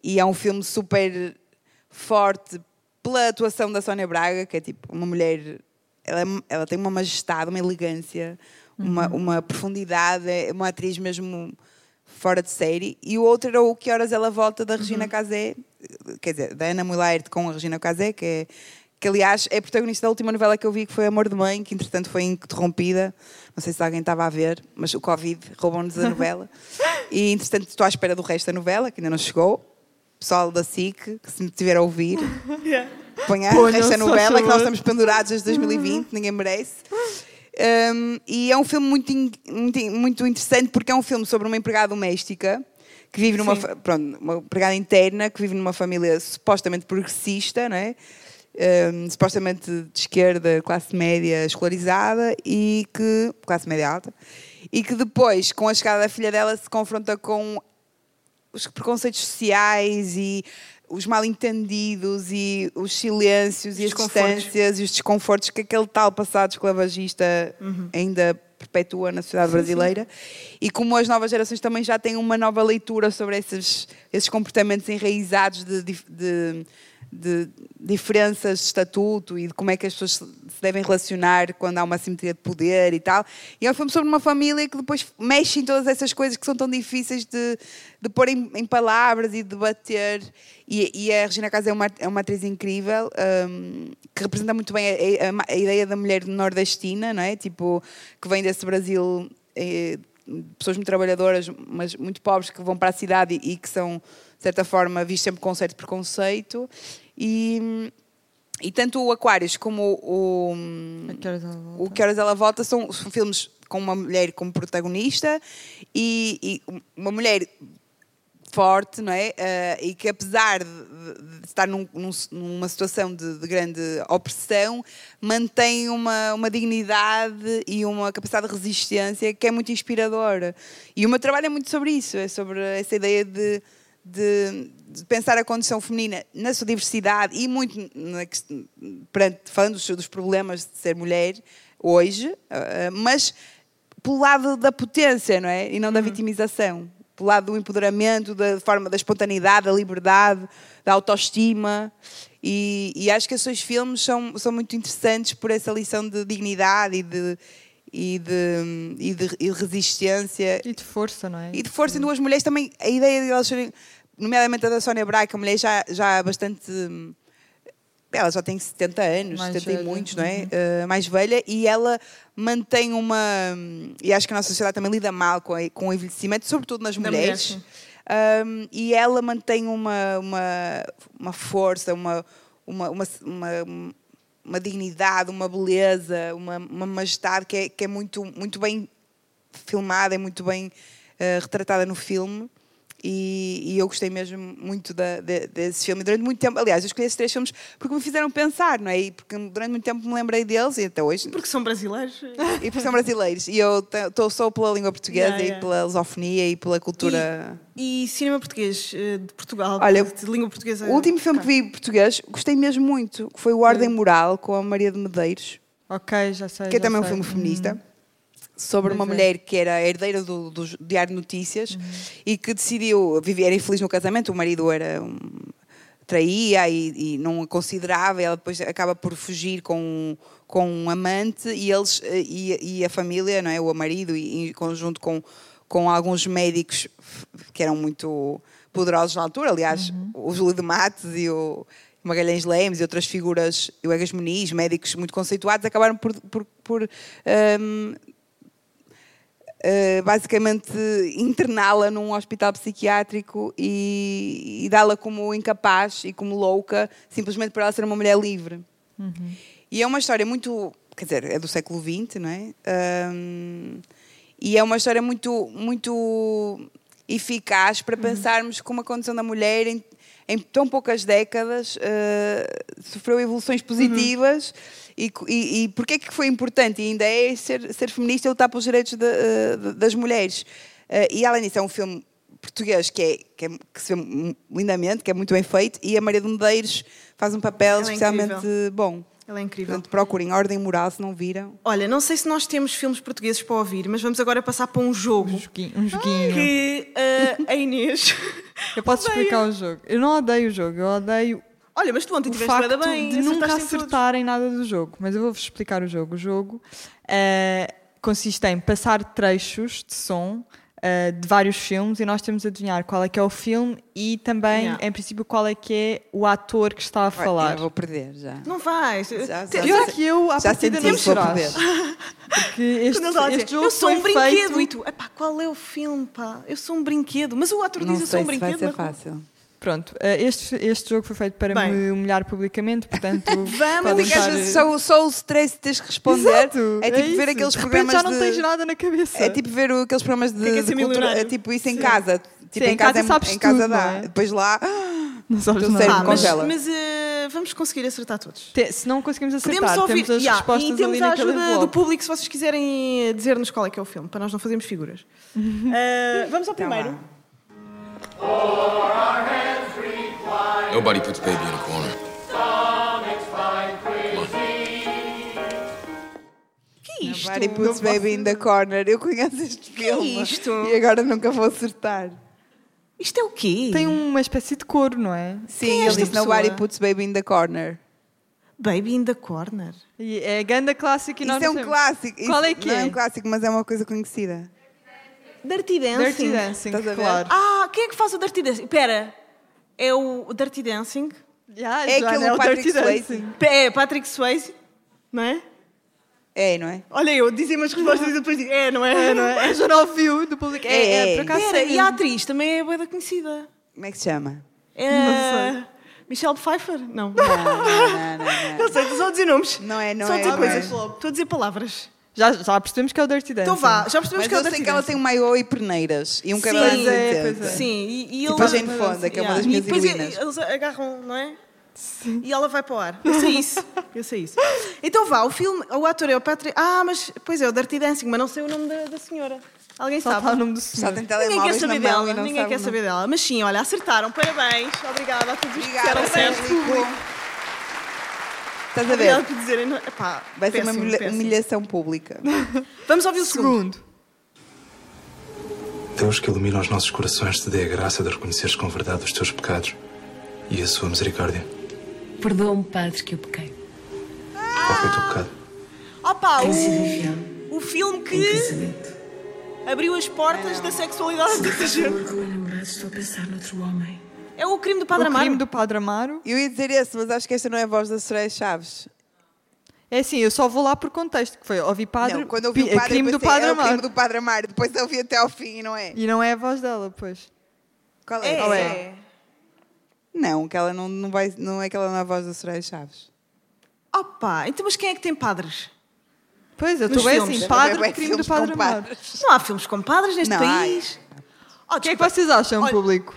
E é um filme super forte pela atuação da Sónia Braga, que é tipo uma mulher. Ela, é- ela tem uma majestade, uma elegância, uma, uma profundidade, é uma atriz mesmo fora de série. E o outro era o Que Horas Ela Volta, da Regina Casé, quer dizer, da Ana Mulaert com a Regina Casé, que é. Que, aliás, é protagonista da última novela que eu vi, que foi Amor de Mãe, que entretanto foi interrompida. Não sei se alguém estava a ver, mas o Covid roubou-nos a novela. E, entretanto, estou à espera do resto da novela, que ainda não chegou. Pessoal da SIC, que se me estiver a ouvir, ponha o resto da novela, que nós estamos pendurados desde 2020, ninguém merece. Um, e é um filme muito, in- muito, muito interessante porque é um filme sobre uma empregada doméstica que vive numa pronto, uma empregada interna que vive numa família supostamente progressista, não é? Um, supostamente de esquerda, classe média escolarizada e que classe média alta e que depois com a chegada da filha dela se confronta com os preconceitos sociais e os mal-entendidos e os silêncios e as distâncias e os desconfortos que aquele tal passado esclavagista ainda perpetua na sociedade brasileira. E como as novas gerações também já têm uma nova leitura sobre esses, esses comportamentos enraizados de, de- de diferenças de estatuto e de como é que as pessoas se devem relacionar quando há uma assimetria de poder e tal. E é um filme sobre uma família que depois mexe em todas essas coisas que são tão difíceis de, de pôr em, em palavras e de debater. E, e a Regina Casa é uma, é uma atriz incrível hum, que representa muito bem a, a- a ideia da mulher nordestina, não é? Tipo, que vem desse Brasil. eh, pessoas muito trabalhadoras, mas muito pobres que vão para a cidade e, e que são, de certa forma, vistos sempre com certo preconceito. E, e tanto o Aquários como o, A que horas o Que Horas Ela Volta são, são filmes com uma mulher como protagonista e, e uma mulher forte, não é? Eh, e que apesar de, de- estar num- num- numa situação de, de grande opressão, mantém uma, uma dignidade e uma capacidade de resistência que é muito inspiradora. E o meu trabalho é muito sobre isso, é sobre essa ideia de, de- de pensar a condição feminina na sua diversidade e muito na perante- falando dos, dos problemas de ser mulher hoje, eh, mas pelo lado da potência, não é? E não da vitimização. Pelo lado do empoderamento, da forma da espontaneidade, da liberdade, da autoestima. E, e acho que esses filmes são, são muito interessantes por essa lição de dignidade e de, e de, e de, e de resistência E de força, não é? e de força em duas mulheres também, a ideia de elas serem, nomeadamente a da Sónia Braga, é uma mulher já, já bastante. Ela já tem 70 anos, Mais 70 e velha, muitos, não é? Uh, mais velha, e ela mantém uma. E acho que a nossa sociedade também lida mal com, a- com o envelhecimento, sobretudo nas Da mulher, mulheres. sim. Um, e ela mantém uma, uma, uma força, uma, uma, uma, uma, uma dignidade, uma beleza, uma, uma majestade que é, que é muito, muito bem filmada, é muito bem eh, retratada no filme. E, e eu gostei mesmo muito da- de- desse filme. Durante muito tempo, aliás, eu escolhi esses três filmes porque me fizeram pensar, não é? E porque durante muito tempo me lembrei deles e até hoje. Porque são brasileiros. E porque são brasileiros. E eu estou só pela língua portuguesa Yeah, e yeah. pela lusofonia e pela cultura. E, e cinema português eh, de Portugal, Olha, de língua portuguesa. O último filme que vi português, gostei mesmo muito, que foi O Ordem Moral, com a Maria de Medeiros, Ok, já sei. que é também um sei. filme feminista, sobre Pois uma é. mulher que era herdeira do, do Diário de Notícias Uhum. e que decidiu viver infeliz no casamento. O marido era um, traía e, e não a considerava, e ela depois acaba por fugir com, com um amante e eles e, e a família, não é? o marido, e, em conjunto com, com alguns médicos que eram muito poderosos na altura, aliás, Uhum. o Júlio de Matos e o, Magalhães Lemos e outras figuras, o Egas Muniz, médicos muito conceituados, acabaram por, por, por, hum, eh, basicamente interná-la num hospital psiquiátrico e, e dá-la como incapaz e como louca, simplesmente por ela ser uma mulher livre. E é uma história muito. Quer dizer, é do século XX, não é? Hum, e é uma história muito, muito eficaz para pensarmos como a condição da mulher, em, em tão poucas décadas, eh, sofreu evoluções positivas. E, co- e, e porquê que foi importante e ainda é ser, ser feminista e lutar pelos direitos de, eh, das mulheres. Eh, e além disso, é um filme português que, é, que, é- que se vê lindamente, que é muito bem feito, e a Maria de Medeiros faz um papel Ela é especialmente bom. Ela é incrível. Portanto, procurem Ordem Moral se não viram. Olha, não sei se nós temos filmes portugueses para ouvir, mas vamos agora passar para um jogo Um joguinho. Um joguinho. que eh, a Inês. [laughs] Eu posso odeia. explicar o jogo. Eu não odeio o jogo, eu odeio Olha, mas tu ontem o estiveste facto bem. de nunca em acertarem nada do jogo. Mas eu vou-vos explicar o jogo. O jogo eh, consiste em passar trechos de som eh, de vários filmes e nós temos de adivinhar qual é que é o filme e também, Yeah. em princípio, qual é que é o ator que está a falar. Eu vou perder já. Não vais. Já, Te- já. Pior que eu, à Já partida, não vou serás. perder. Porque este, Quando ele estava a este jogo eu sou um brinquedo feito... e tu, epá, qual é o filme, pá? Eu sou um brinquedo. Mas o ator Não diz eu sou sei um se vai brinquedo. ser fácil. Pronto, eh, este, este jogo foi feito para Bem. me humilhar publicamente, portanto... [laughs] Vamos, Porque às estar- vezes só, só o stress de teres que responder Exato, é tipo ver isso. aqueles De repente programas já não de... tens nada na cabeça. É tipo ver aqueles programas de, que é de ser cultura, é tipo isso em casa. Tipo, Sim, em casa é- sabes em casa tudo, dá. não é? Depois lá, [gasps] Não sabes nada. Ah, mas, congela. mas, eh, vamos conseguir acertar todos. Te- se não conseguimos acertar, Podemos ouvir. temos as Yeah, respostas e temos ali a ajuda do público se vocês quiserem eh, dizer-nos qual é que é o filme, para nós não fazermos figuras. [laughs] Eh, vamos ao Então primeiro. vá. Nobody puts baby in a corner. que é isto? Nobody puts baby in the corner. Eu conheço este filme. isto? E agora nunca vou acertar. Isto é o quê? Tem uma espécie de coro, não é? Sim, Quem é ele esta disse Nobody pessoa? puts baby in the corner. Baby in the Corner. E é a ganda clássica e nós Isso é um sabemos. clássico. Qual é que não é? é um clássico, mas é uma coisa conhecida. Dirty Dancing. Dirty Dancing, Estás a ver? claro. Ah, quem é que faz o Dirty Dancing? Espera, é o Dirty Dancing? Yeah, É aquele o Patrick Dirty Swayze. Dancing. É Patrick Swayze, não é? É, não é? Olha eu, dizem as respostas e depois digo, é, não é? É, não é? É já não ouviu do público. É, É, é, é. por acaso sei e a atriz também é boa conhecida. Como é que se chama? É... Michelle Pfeiffer? Não. Não, não, não, não. não. Não sei, estou só a dizer nomes. Não é, não Só a é, dizer não coisas. é. Estou a dizer palavras. Já, já percebemos que é o Dirty Dancing. Então vá, já percebemos Mas que é o eu sei Dirty que ela Dancing. tem um maiô e perneiras e um Sim. cabelo é, cinzento. pois é. Sim, e, e Tipo ele- a Jane Fonda, que é uma das E minhas depois heroínas. eles agarram, não é? E ela vai para o ar. Eu sei isso. Eu sei isso. Então vá, o filme, o ator é o Patrick. Ah, mas pois é, o Dirty Dancing, mas não sei o nome da, da senhora. Alguém Só sabe? o nome do senhor. Ninguém quer saber dela. e Ninguém sabe quer saber dela. Mas sim, olha, acertaram. Parabéns. Obrigada a todos os que Obrigada, certo. Estás a ver? por dizerem. não- Epá, Vai ser uma péssimo, humilha- péssimo. humilhação pública. [laughs] Vamos ouvir o segundo. Segundo. Deus que ilumina os nossos corações te dê a graça de reconheceres com verdade os teus pecados e a sua misericórdia. Perdoa-me, Padre, que eu pequei. Qual foi o teu pecado? Opa, Tenho sido o, infiel o filme em que casamento. abriu as portas da sexualidade de muita gente. Namorado estou a pensar noutro homem. É o crime do Padre o Amaro. crime do Padre Amaro. Eu ia dizer esse, mas acho que esta não é a voz da Soraya Chaves. É assim, eu só vou lá por contexto, que foi ouvi Padre, não, quando eu vi pi- o padre, crime do Padre é o crime Amaro. do Padre Amaro. Depois eu vi até ao fim e não é. E não é a voz dela, pois. Qual é? É, Qual é. Não, que ela não, não, vai, não é que ela não é a voz da Soraya Chaves. Opa, então mas quem é que tem padres? Pois, eu estou bem assim, Padre, crime do Padre Amaro. Não há filmes com padres neste Não, país. Oh, O que é que vocês acham, Olha, público?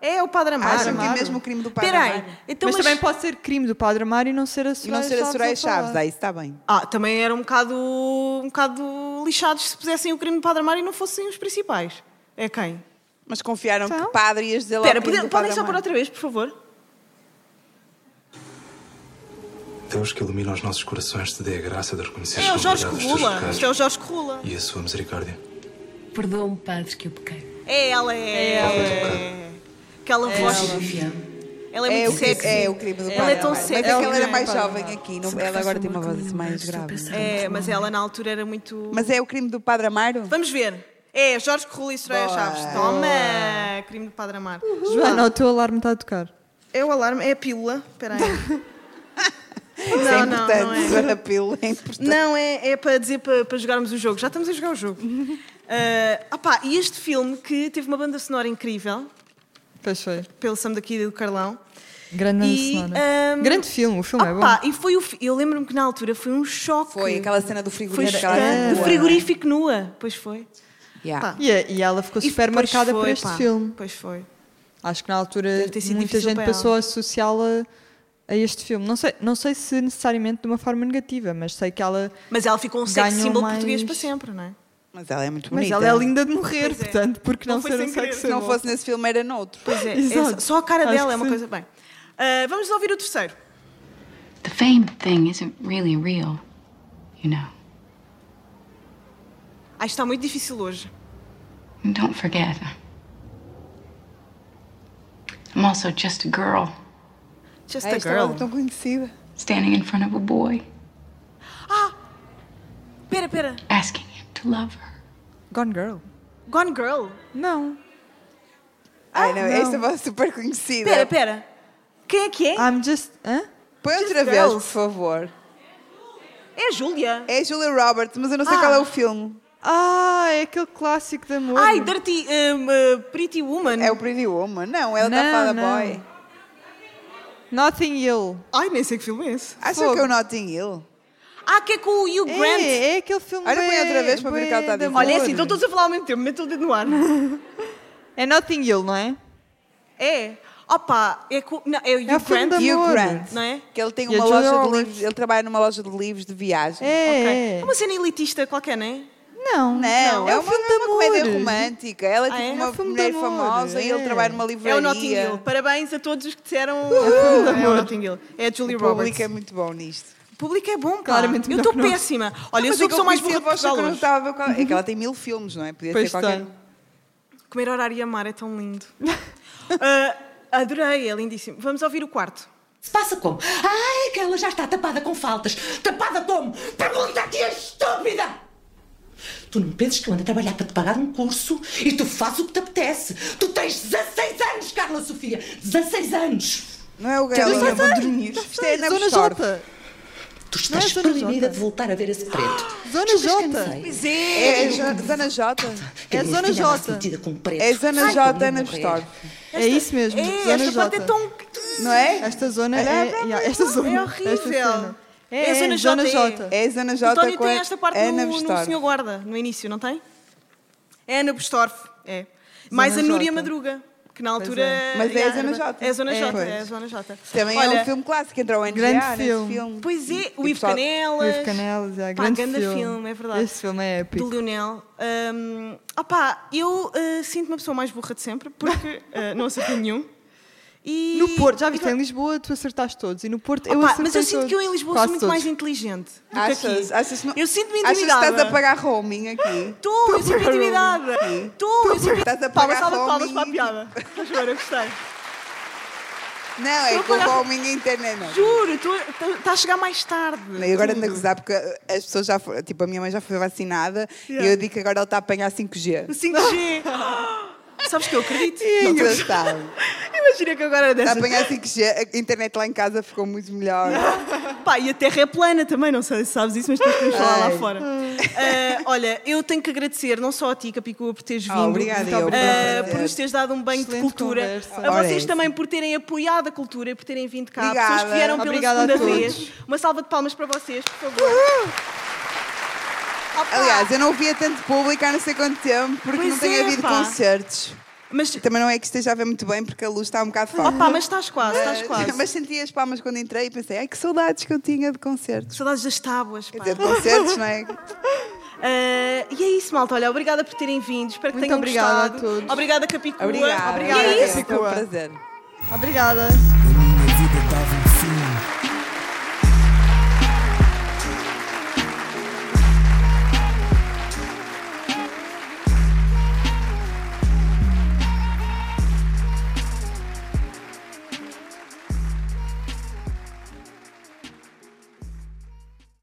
É o Padre Amaro. Acham que é mesmo o crime do Padre Espera aí. Amaro? Então, mas, mas, também pode ser crime do Padre Amaro e não ser a E Soraya não ser a Soraya falar. Chaves, aí está bem. Ah, também era um bocado, um bocado lixados se pusessem o crime do Padre Amaro e não fossem os principais. É quem? Mas confiaram Então? que padre ias dizer lá do podem Padre só pôr outra vez, por favor? Deus que ilumina os nossos corações te dê a graça de reconheceres É o Jorge Corrula. Isto é o Jorge Corrula. e a sua misericórdia. Perdoa-me, Padre, que eu pequei. É ela, é. ela. é. Aquela voz. Tenho sido infiel. Ela é, É muito sexy. é o crime do Ela Padre é tão Amaro. sexy. Mas é que É ela era mais jovem aqui. Não, ela agora tem uma voz mais grave. É, mas ela na altura era muito. Mas é o crime do Padre Amaro? Vamos ver. É, Jorge Corrula e Soraya Boa. Chaves. Toma! Crime do Padre Amaro. Joana, o teu alarme está a tocar. É o alarme, é a pílula. Espera aí. [laughs] Isso é não, não, importante. não é. A pílula é importante. Não, é, é para dizer para, para jogarmos o jogo. Já estamos a jogar o jogo. [laughs] Ah, opá, e este filme que teve uma banda sonora incrível, Pois foi. pelo Sam daqui do Carlão. Grande E, sonora. ahm, Grande filme, o filme é bom. Opá, e foi o eu lembro-me que na altura foi um choque. Foi aquela cena do Foi frigorífico. chocante. aquela O rua. frigorífico nua. Pois foi. Yeah. Pá. E, e ela ficou E super pois marcada por foi, este pá. filme. Pois foi. Acho que na altura muita gente passou a associá-la a este filme. Não sei, não sei se necessariamente de uma forma negativa, mas sei que ela. Mas ela ficou um sex Ganhou symbol mais- português para sempre, não é? Mas ela é muito Mas bonita. ela é linda de morrer, Pois é. portanto, porque Não não, ser um querer. sex Se não fosse nesse filme, era noutro. Pois é. Exato. é só a cara Acho dela é uma sim. coisa. Bem, ah, vamos ouvir o terceiro. The fame thing isn't really real, you know. Ah, está muito difícil hoje. And don't forget, I'm also just a girl Just Ah, a girl. tão conhecida. standing in front of a boy Pera, pera. asking to love her. Gone Girl. Gone Girl. Não. Ai, não, esta é super conhecida. Pera, pera. Quem é que é? I'm just. Hã? Põe outra Just vez, Girls. por favor. É a Júlia. É a Julia Roberts, mas eu não sei Ah. qual é o filme. Ah, é aquele clássico de amor. Ai, Dirty um, uh, Pretty Woman. É o Pretty Woman. Não, ela Não, está Fada não. Boy. Notting Hill. Ai, nem sei que filme é esse. Acha Fogo. que é o Notting Hill? Ah, que é com o Hugh Grant. É, é aquele filme. Olha, põe outra vez para ver o que ela está a dizer. Olha, é assim, estão todos a falar ao mesmo tempo. Mete o dedo no ar. É Notting Hill, não é? É. Opa, é, com, não, é o Hugh É o filme Grant. de Hugh. Grant. Não é? Que ele tem E uma loja de livros. Ele trabalha numa loja de livros de viagem. É. Ok. É uma cena elitista qualquer, não é? Não. Não, é é, um uma, filme é de uma comédia romântica. Ela é Ah, tipo é? uma É um filme mulher famosa e ele é. trabalha numa É livraria. o Notting Hill. Parabéns a todos os que disseram. filme de é o. Notting Hill. É a Julie O Roberts. público é muito bom nisto. O público é bom, pá. Claramente Eu estou que péssima. Olha, eu sou é a que pessoa mais burra de que Portugal É que ela tem mil filmes, não é? Podia Pois ser qualquer. Comer horário e amar é tão lindo. [laughs] Ah, adorei, é lindíssimo. Vamos ouvir o quarto. Se passa como? Ai, que ela já está tapada com faltas. Tapada como? Pergunta-te, estúpida! Tu não penses que eu ando a trabalhar para te pagar um curso e tu fazes o que te apetece. Tu tens 16 anos, Carla Sofia! 16 anos! Não é o Galinha, ah, dormir. Isto é na Zona. J. Tu é estás Zona proibida J. de voltar a ver esse preto. Zona Estás J. Pois É, é Jo- Zona J. É Zona J. É Zona J como na morrer. Bestorf. É isso mesmo. É, Zona esta J. é tão. Não é? Esta zona é. esta zona. É horrível. É a É, Zona Zona J, J. É a Zona O J António com tem a esta parte Ana no, no. Senhor Guarda, no início, não tem? É Ana Bestorf, é. Mais a J. Núria Madruga, que na altura... é. Mas é a Zona J. É a Zona É, J, é a Zona J. Também Olha, é um filme clássico, entrou em Grande NGA nesse filme. filme. Pois é, E o Ivo Canelas. Ivo Canelas, é, Pá, grande grande filme. filme, é verdade. Esse filme é épico. Do Lionel. Um, opá, eu uh, sinto-me a pessoa mais burra de sempre, porque uh, não acertei nenhum. E, No Porto, já viste, e- em Lisboa tu acertaste todos e no Porto eu acertei mas eu sinto que eu em todos. Lisboa Quase sou muito todos. mais inteligente do que Achas, aqui. achas, não- Eu sinto-me achas que intimidada. estás a pagar roaming aqui? Tu, eu sinto-me intimidada. Tu, eu sinto-me Estás a pagar salva de palmas roaming. para a piada. Por favor, eu gostei. Não, é Estou a com o pagar- roaming a internet. Não. Juro, tu está a chegar mais tarde. E agora anda a gozar porque as pessoas já foram, tipo, a minha mãe já foi vacinada Yeah. e eu digo que agora ela está a apanhar 5G. O 5G. Sabes que eu acredito? Não sei se sabe. Imagina que agora é Está a dessa. apanhar 5G, a internet lá em casa ficou muito melhor. Pá, e a Terra é plana também, não sei se sabes isso, mas depois podemos falar lá fora. Ah, olha, eu tenho que agradecer não só a ti, Capicua, por teres vindo. Ah, obrigada, Muito eu, obrigada, por por nos teres dado um banho Excelente de cultura. conversa. A vocês é também por terem apoiado a cultura e por terem vindo cá. Obrigada. Pessoas que vieram pela Obrigada segunda vez. Uma salva de palmas para vocês, por favor. Opa! Aliás, eu não via tanto público há não sei quanto tempo porque Pois não tenho é, havido pá. concertos. mas, também não é que esteja a ver muito bem porque a luz está um bocado forte. opa, mas estás quase, estás quase. [laughs] Mas senti as palmas quando entrei e pensei, ai que saudades que eu tinha de concertos. Saudades das tábuas, Quer pá. dizer, de concertos, não é? Ah, [laughs] e é isso, malta. Olha, obrigada por terem vindo. Espero que Muito tenham obrigada a gostado. todos. Obrigada, Capicua. Obrigada. E é isso. Foi um prazer. Obrigada.